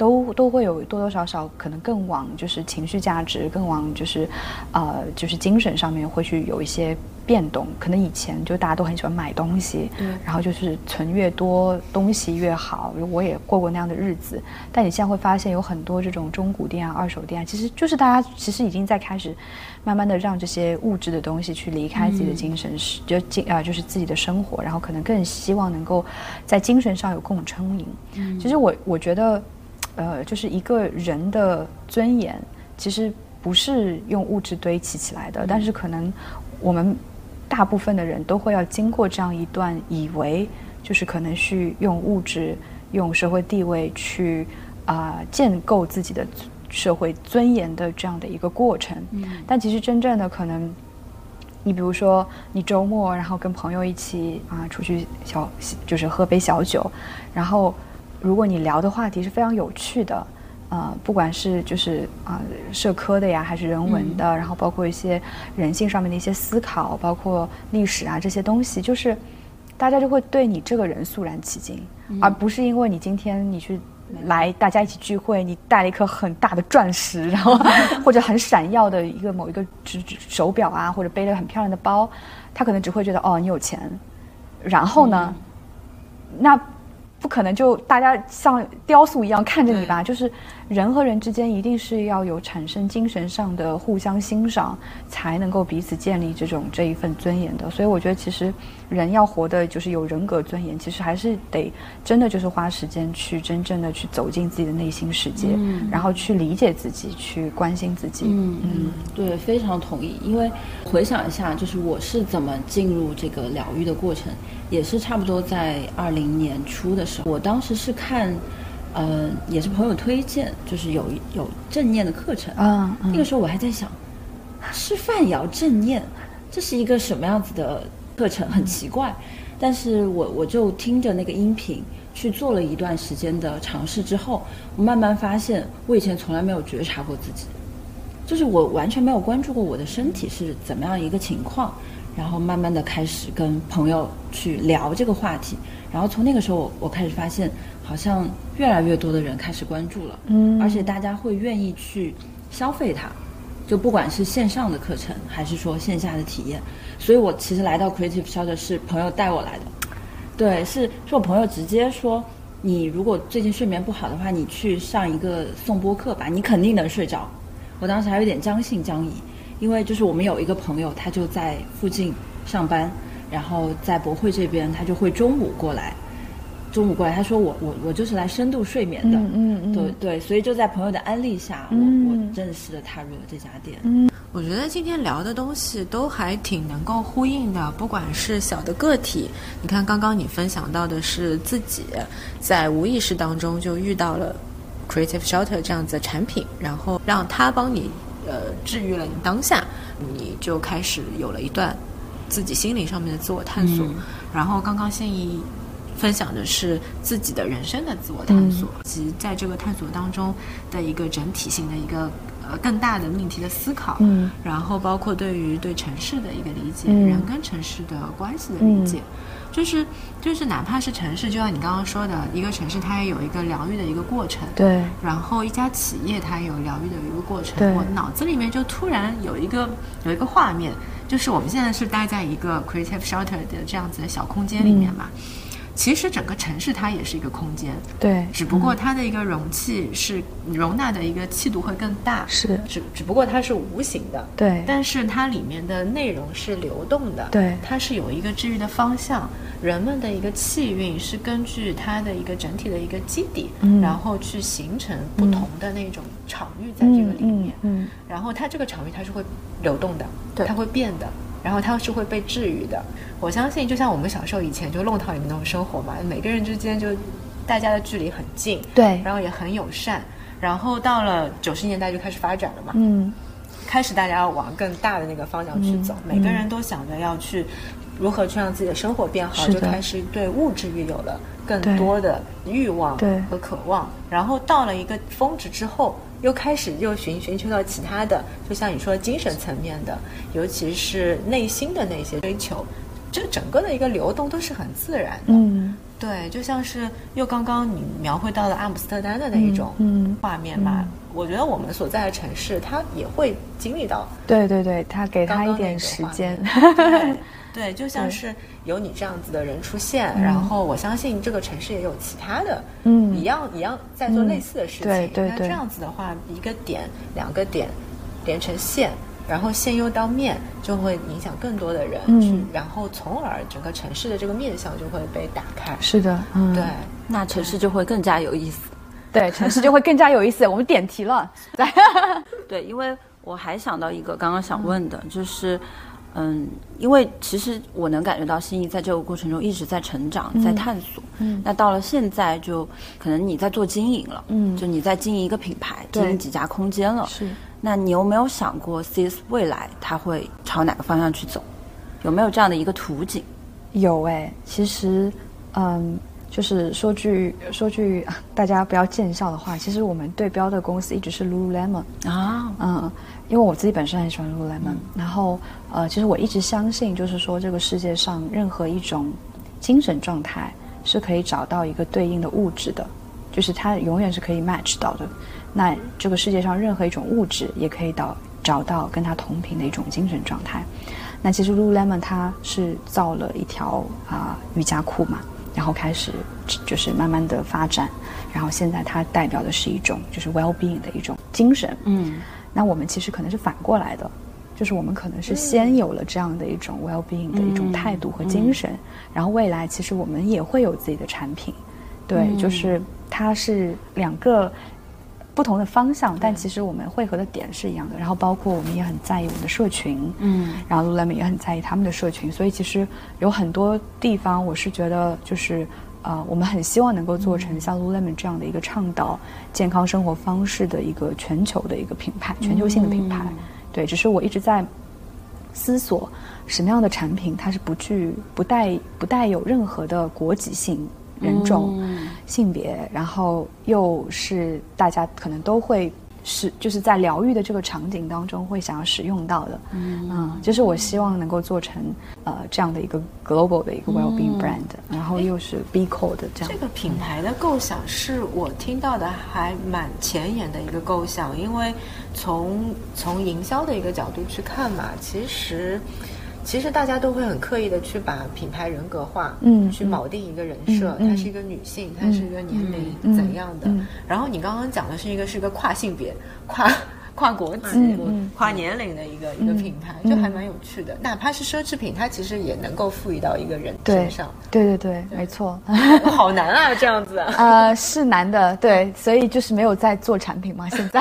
都都会有多多少少可能更往就是情绪价值，更往就是，呃，就是精神上面会去有一些变动。可能以前就大家都很喜欢买东西，然后就是存越多东西越好。我也过过那样的日子，但你现在会发现有很多这种中古店啊、二手店啊，其实就是大家其实已经在开始慢慢的让这些物质的东西去离开自己的精神，就精啊就是自己的生活，然后可能更希望能够在精神上有共充盈。其实我我觉得。呃，就是一个人的尊严，其实不是用物质堆砌起来的。但是可能我们大部分的人都会要经过这样一段，以为就是可能是用物质、用社会地位去啊建构自己的社会尊严的这样的一个过程。但其实真正的可能，你比如说你周末然后跟朋友一起啊出去小就是喝杯小酒，然后。如果你聊的话题是非常有趣的，呃，不管是就是啊社科的呀，还是人文的，然后包括一些人性上面的一些思考，包括历史啊这些东西，就是大家就会对你这个人肃然起敬，而不是因为你今天你去来大家一起聚会，你带了一颗很大的钻石，然后 或者很闪耀的一个某一个指手表啊，或者背了很漂亮的包，他可能只会觉得哦你有钱，然后呢，那。不可能就大家像雕塑一样看着你吧？就是人和人之间一定是要有产生精神上的互相欣赏，才能够彼此建立这种这一份尊严的。所以我觉得，其实人要活的就是有人格尊严，其实还是得真的就是花时间去真正的去走进自己的内心世界，然后去理解自己，去关心自己。嗯嗯，对，非常同意。因为回想一下，就是我是怎么进入这个疗愈的过程。也是差不多在二零年初的时候，我当时是看，呃，也是朋友推荐，就是有有正念的课程。啊，那个时候我还在想，吃饭也要正念，这是一个什么样子的课程？很奇怪。但是我我就听着那个音频去做了一段时间的尝试之后，我慢慢发现，我以前从来没有觉察过自己，就是我完全没有关注过我的身体是怎么样一个情况。然后慢慢的开始跟朋友去聊这个话题，然后从那个时候我我开始发现，好像越来越多的人开始关注了，嗯，而且大家会愿意去消费它，就不管是线上的课程还是说线下的体验，所以我其实来到 Creative Shelter 是朋友带我来的，对，是是我朋友直接说，你如果最近睡眠不好的话，你去上一个颂播课吧，你肯定能睡着。我当时还有点将信将疑。因为就是我们有一个朋友，他就在附近上班，然后在博会这边，他就会中午过来，中午过来，他说我我我就是来深度睡眠的，嗯嗯，对对，所以就在朋友的安利下，我我正式的踏入了这家店。嗯，我觉得今天聊的东西都还挺能够呼应的，不管是小的个体，你看刚刚你分享到的是自己在无意识当中就遇到了 Creative Shelter 这样子的产品，然后让他帮你。呃，治愈了你当下，你就开始有了一段自己心灵上面的自我探索。然后刚刚现役分享的是自己的人生的自我探索，及在这个探索当中的一个整体性的一个呃更大的命题的思考。嗯，然后包括对于对城市的一个理解，人跟城市的关系的理解。就是就是，哪怕是城市，就像你刚刚说的，一个城市它也有一个疗愈的一个过程。对。然后一家企业它也有疗愈的一个过程。我脑子里面就突然有一个有一个画面，就是我们现在是待在一个 creative shelter 的这样子的小空间里面嘛。其实整个城市它也是一个空间，对，只不过它的一个容器是容纳的一个气度会更大，是，只只不过它是无形的，对，但是它里面的内容是流动的，对，它是有一个治愈的方向，人们的一个气运是根据它的一个整体的一个基底，嗯。然后去形成不同的那种场域在这个里面，嗯，然后它这个场域它是会流动的，对它会变的。然后它是会被治愈的，我相信就像我们小时候以前就弄堂里面那种生活嘛，每个人之间就大家的距离很近，对，然后也很友善，然后到了九十年代就开始发展了嘛，嗯，开始大家要往更大的那个方向去走，嗯每个人都想着要去如何去让自己的生活变好，就开始对物质欲有了更多的欲望对。和渴望，然后到了一个峰值之后。又开始又寻寻求到其他的，就像你说精神层面的，尤其是内心的那些追求，这整个的一个流动都是很自然的。嗯，对，就像是又刚刚你描绘到了阿姆斯特丹的那一种嗯画面吧，我觉得我们所在的城市，它也会经历到对对对，他给他一点时画间面，对 对，就像是有你这样子的人出现，然后我相信这个城市也有其他的，嗯。一样一样在做类似的事情。对对对。那这样子的话，一个点、两个点连成线，然后线又到面，就会影响更多的人嗯。去，然后从而整个城市的这个面向就会被打开。是的，嗯，对，那城市就会更加有意思。对，城市就会更加有意思。我们点题了，在 对，因为我还想到一个刚刚想问的，就是，嗯，因为其实我能感觉到心仪在这个过程中一直在成长，在探索。嗯，那到了现在，就可能你在做经营了，嗯就你在经营一个品牌，经营几家空间了。是。那你有没有想过 CS 未来它会朝哪个方向去走？有没有这样的一个图景？有哎，其实，嗯，就是说句说句大家不要见笑的话，其实我们对标的公司一直是 Lululemon。啊，嗯，因为我自己本身很喜欢 Lululemon，、然后呃，其实我一直相信，就是说这个世界上任何一种精神状态是可以找到一个对应的物质的，就是它永远是可以 match 到的。那这个世界上任何一种物质也可以到找到跟它同频的一种精神状态。那其实 Lululemon 它是造了一条啊、瑜伽裤嘛，然后开始就是慢慢的发展，然后现在它代表的是一种就是 well being 的一种精神。嗯，那我们其实可能是反过来的，就是我们可能是先有了这样的一种 well being 的一种态度和精神，然后未来其实我们也会有自己的产品，对，就是它是两个。不同的方向，但其实我们汇合的点是一样的。然后包括我们也很在意我们的社群，嗯，然后 Lululemon 也很在意他们的社群，所以其实有很多地方，我是觉得就是呃，我们很希望能够做成像 Lululemon 这样的一个倡导健康生活方式的一个全球的一个品牌，全球性的品牌。对，只是我一直在思索什么样的产品它是不具不带不带有任何的国籍性。人种、性别，然后又是大家可能都会是就是在疗愈的这个场景当中会想要使用到的，嗯，就是我希望能够做成呃这样的一个 global 的一个 well-being brand，、然后又是 B code 的这样这。个品牌的构想是我听到的还蛮前沿的一个构想，因为从从营销的一个角度去看嘛，其实。其实大家都会很刻意的去把品牌人格化，嗯去锚定一个人设，她是一个女性，她是一个年龄、嗯怎样的。嗯然后你刚刚讲的是一个是一个跨性别、跨跨国籍、嗯跨年龄的一个、一个品牌，就还蛮有趣的。哪怕是奢侈品，它其实也能够赋予到一个人身上。对对对，没错。好难啊，这样子。呃，是难的，对，所以就是没有在做产品嘛，现在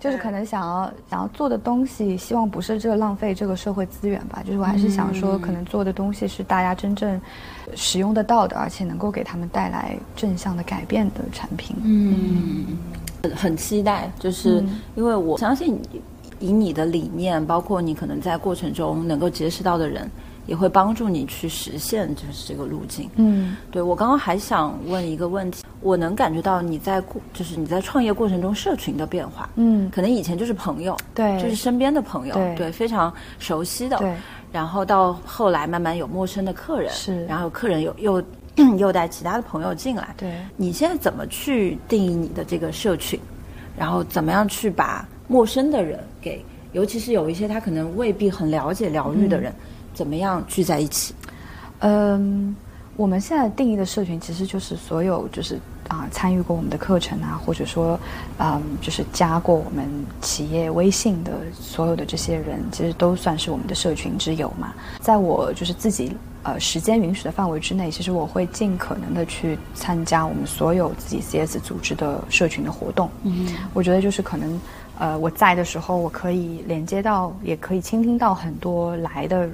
就是可能想要想要做的东西，希望不是这个浪费这个社会资源吧，就是我还是想说，可能做的东西是大家真正使用得到的，而且能够给他们带来正向的改变的产品。嗯，很很期待，就是因为我相信以你的理念，包括你可能在过程中能够结识到的人，也会帮助你去实现就是这个路径。嗯。对我刚刚还想问一个问题，我能感觉到你在过就是你在创业过程中社群的变化，嗯，可能以前就是朋友，对。就是身边的朋友，对。非常熟悉的，对，然后到后来慢慢有陌生的客人，是。然后客人有又 又带其他的朋友进来，对。你现在怎么去定义你的这个社群？然后怎么样去把陌生的人给，尤其是有一些他可能未必很了解疗愈的人，怎么样聚在一起？嗯，我们现在定义的社群其实就是所有就是啊参与过我们的课程啊，或者说嗯就是加过我们企业微信的所有的这些人，其实都算是我们的社群之友嘛。在我就是自己呃时间允许的范围之内，其实我会尽可能的去参加我们所有自己 CS 组织的社群的活动。嗯，我觉得就是可能呃我在的时候，我可以连接到，也可以倾听到很多来的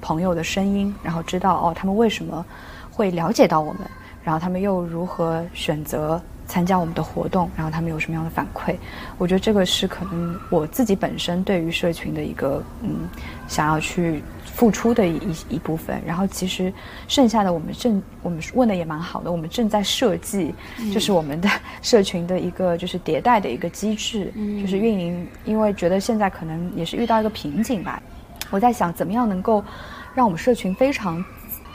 朋友的声音，然后知道哦他们为什么。会了解到我们，然后他们又如何选择参加我们的活动，然后他们有什么样的反馈？我觉得这个是可能我自己本身对于社群的一个嗯，想要去付出的一一部分。然后其实剩下的我们正我们问的也蛮好的，我们正在设计，就是我们的社群的一个就是迭代的一个机制，就是运营。因为觉得现在可能也是遇到一个瓶颈吧，我在想怎么样能够让我们社群非常。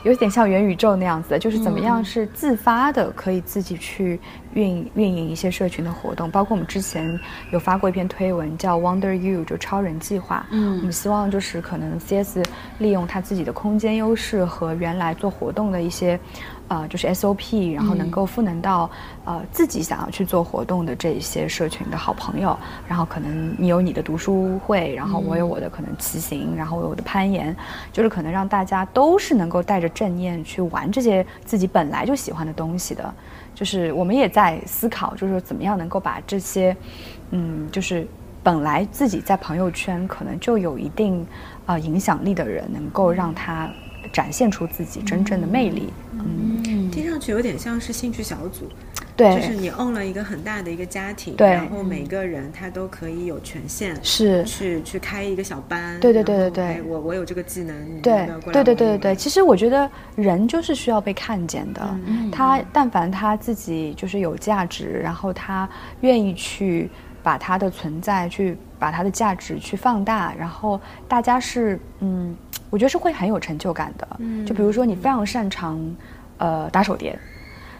有点像元宇宙那样子的，就是怎么样是自发的，可以自己去运运营一些社群的活动。包括我们之前有发过一篇推文，叫 Wonder You，就超人计划。嗯，我们希望就是可能 CS 利用它自己的空间优势和原来做活动的一些。呃，就是 SOP，然后能够赋能到呃自己想要去做活动的这一些社群的好朋友，然后可能你有你的读书会，然后我有我的可能骑行，然后我有我的攀岩，就是可能让大家都是能够带着正念去玩这些自己本来就喜欢的东西的。就是我们也在思考，就是怎么样能够把这些，嗯，就是本来自己在朋友圈可能就有一定啊影响力的人，能够让他。展现出自己真正的魅力，嗯，听上去有点像是兴趣小组，对，就是你 own 了一个很大的一个家庭，对，然后每个人他都可以有权限，是。去去开一个小班，对对对对对，我我有这个技能，对对对对对对，其实我觉得人就是需要被看见的，他但凡他自己就是有价值，然后他愿意去把他的存在去把他的价值去放大，然后大家是嗯。我觉得是会很有成就感的，就比如说你非常擅长，呃，打手碟，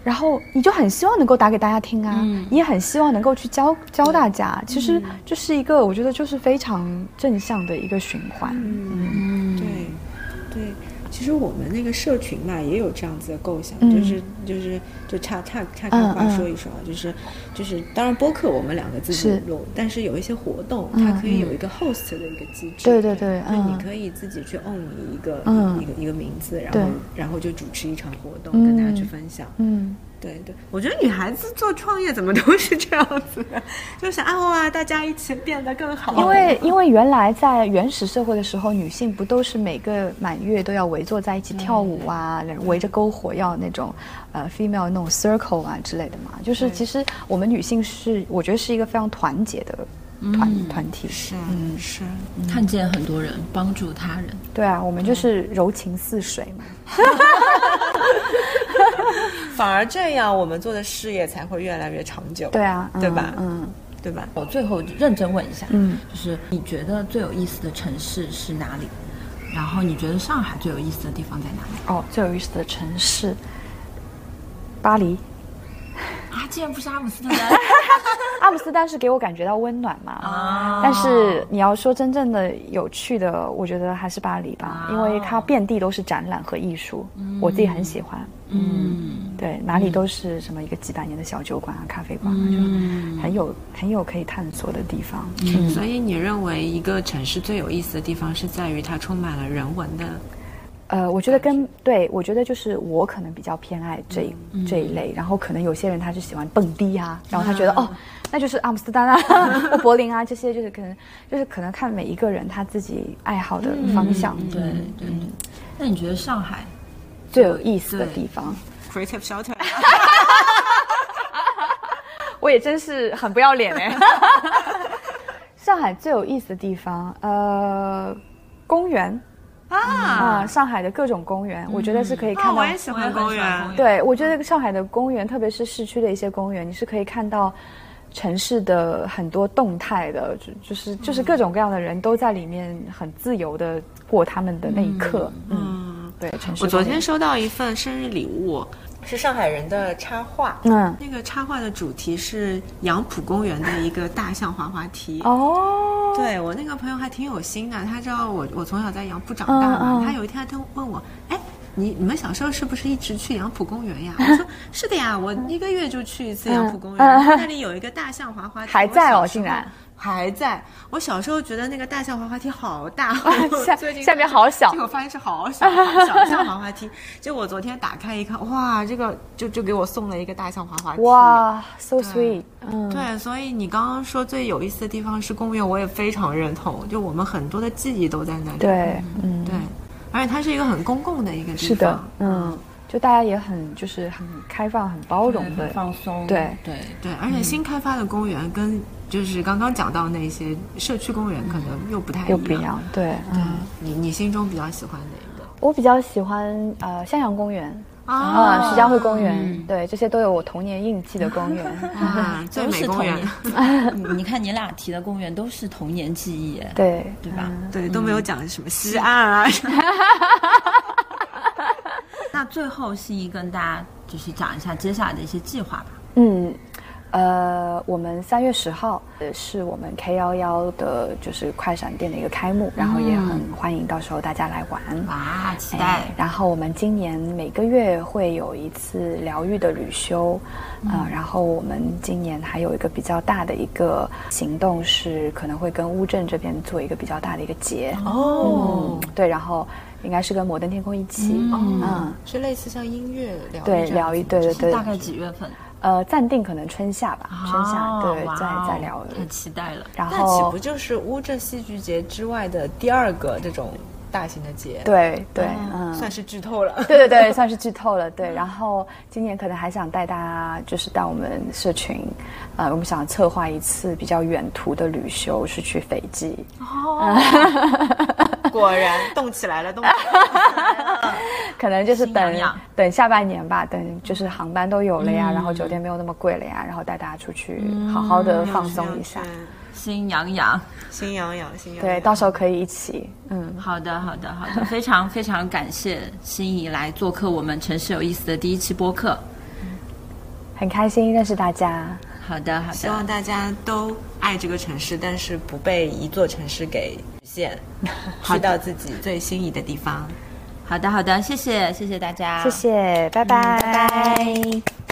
然后你就很希望能够打给大家听啊，你也很希望能够去教教大家，其实就是一个我觉得就是非常正向的一个循环。嗯，对，对。其实我们那个社群嘛，也有这样子的构想，就是就是就差差差开话说一说啊，就是就是当然播客我们两个自己录，但是有一些活动，它可以有一个 host 的一个机制，对对对，那你可以自己去 own 一个一个一个名字，然后然后就主持一场活动，跟大家去分享，嗯。对对，我觉得女孩子做创业怎么都是这样子，就想啊哇，大家一起变得更好。因为因为原来在原始社会的时候，女性不都是每个满月都要围坐在一起跳舞啊，围着篝火要那种呃 female 那种 circle 啊之类的嘛？就是其实我们女性是，我觉得是一个非常团结的团团体。是，嗯是，看见很多人，帮助他人。对啊，我们就是柔情似水嘛。反而这样，我们做的事业才会越来越长久。对啊，对吧？嗯，对吧？我最后认真问一下，嗯，就是你觉得最有意思的城市是哪里？然后你觉得上海最有意思的地方在哪里？哦，最有意思的城市，巴黎。啊，竟然不是阿姆斯特丹。阿姆斯特丹是给我感觉到温暖嘛？啊！但是你要说真正的有趣的，我觉得还是巴黎吧，因为它遍地都是展览和艺术，我自己很喜欢。嗯，对，哪里都是什么一个几百年的小酒馆啊、咖啡馆啊，就很有很有可以探索的地方。嗯，所以你认为一个城市最有意思的地方是在于它充满了人文的？呃，我觉得跟对，我觉得就是我可能比较偏爱这这一类，然后可能有些人他是喜欢蹦迪啊，然后他觉得哦，那就是阿姆斯特丹啊、或 柏林啊这些，就是可能就是可能看每一个人他自己爱好的方向。对对。那你觉得上海最有意思的地方？Creative Shelter。我也真是很不要脸哎。上海最有意思的地方，呃，公园。啊上海的各种公园，我觉得是可以看到。我也喜欢公园。对，我觉得上海的公园，特别是市区的一些公园，你是可以看到城市的很多动态的，就就是就是各种各样的人都在里面很自由的过他们的那一刻。嗯，对。城市。我昨天收到一份生日礼物。是上海人的插画，嗯，那个插画的主题是杨浦公园的一个大象滑滑梯。哦，对我那个朋友还挺有心的，他知道我我从小在杨浦长大嘛，他有一天他问我，哎，你你们小时候是不是一直去杨浦公园呀？”我说：“是的呀，我一个月就去一次杨浦公园，那 里有一个大象滑滑梯，还在哦，竟然。”还在我小时候觉得那个大象滑滑梯好大，下下面好小，结果发现是好小小象滑滑梯。就我昨天打开一看，哇，这个就就给我送了一个大象滑滑梯。哇，so sweet。嗯，对，所以你刚刚说最有意思的地方是公园，我也非常认同。就我们很多的记忆都在那里。对，嗯，对，而且它是一个很公共的一个地方。是的，嗯。就大家也很就是很开放、很包容的放松，对对对，而且新开发的公园跟就是刚刚讲到那些社区公园可能又不太又不一样，对，嗯，你你心中比较喜欢哪一个？我比较喜欢呃襄阳公园啊，徐家汇公园，对，这些都有我童年印记的公园啊 最美公园。你看你俩提的公园都是童年记忆，对对吧？对，都没有讲什么西岸啊。那最后，心仪跟大家就是讲一下接下来的一些计划吧。嗯，呃，我们三月十号是我们 K 幺幺的，就是快闪店的一个开幕，然后也很欢迎到时候大家来玩。哇，期待！然后我们今年每个月会有一次疗愈的旅修，啊，然后我们今年还有一个比较大的一个行动，是可能会跟乌镇这边做一个比较大的一个节。哦，对，然后。应该是跟摩登天空一起，嗯，是类似像音乐疗对疗愈，对对对，大概几月份？呃，暂定可能春夏吧，春夏对，再再聊，太期待了。然后那岂不就是乌镇戏剧节之外的第二个这种大型的节？对对，嗯，算是剧透了。对对对，算是剧透了。对，然后今年可能还想带大家就是到我们社群，呃，我们想策划一次比较远途的旅修，是去斐济。哦。果然动起来了，动起来了。可能就是等等下半年吧，等就是航班都有了呀，然后酒店没有那么贵了呀，然后带大家出去好好的放松一下，心痒痒，心痒痒，心痒。对，到时候可以一起。嗯，好的，好的，好的，非常非常感谢心怡来做客我们城市有意思的第一期播客，很开心认识大家。好的，好的，希望大家都爱这个城市，但是不被一座城市给局限，去到自己最心仪的地方。好的，好的，谢谢，谢谢大家，谢谢，拜拜，拜拜。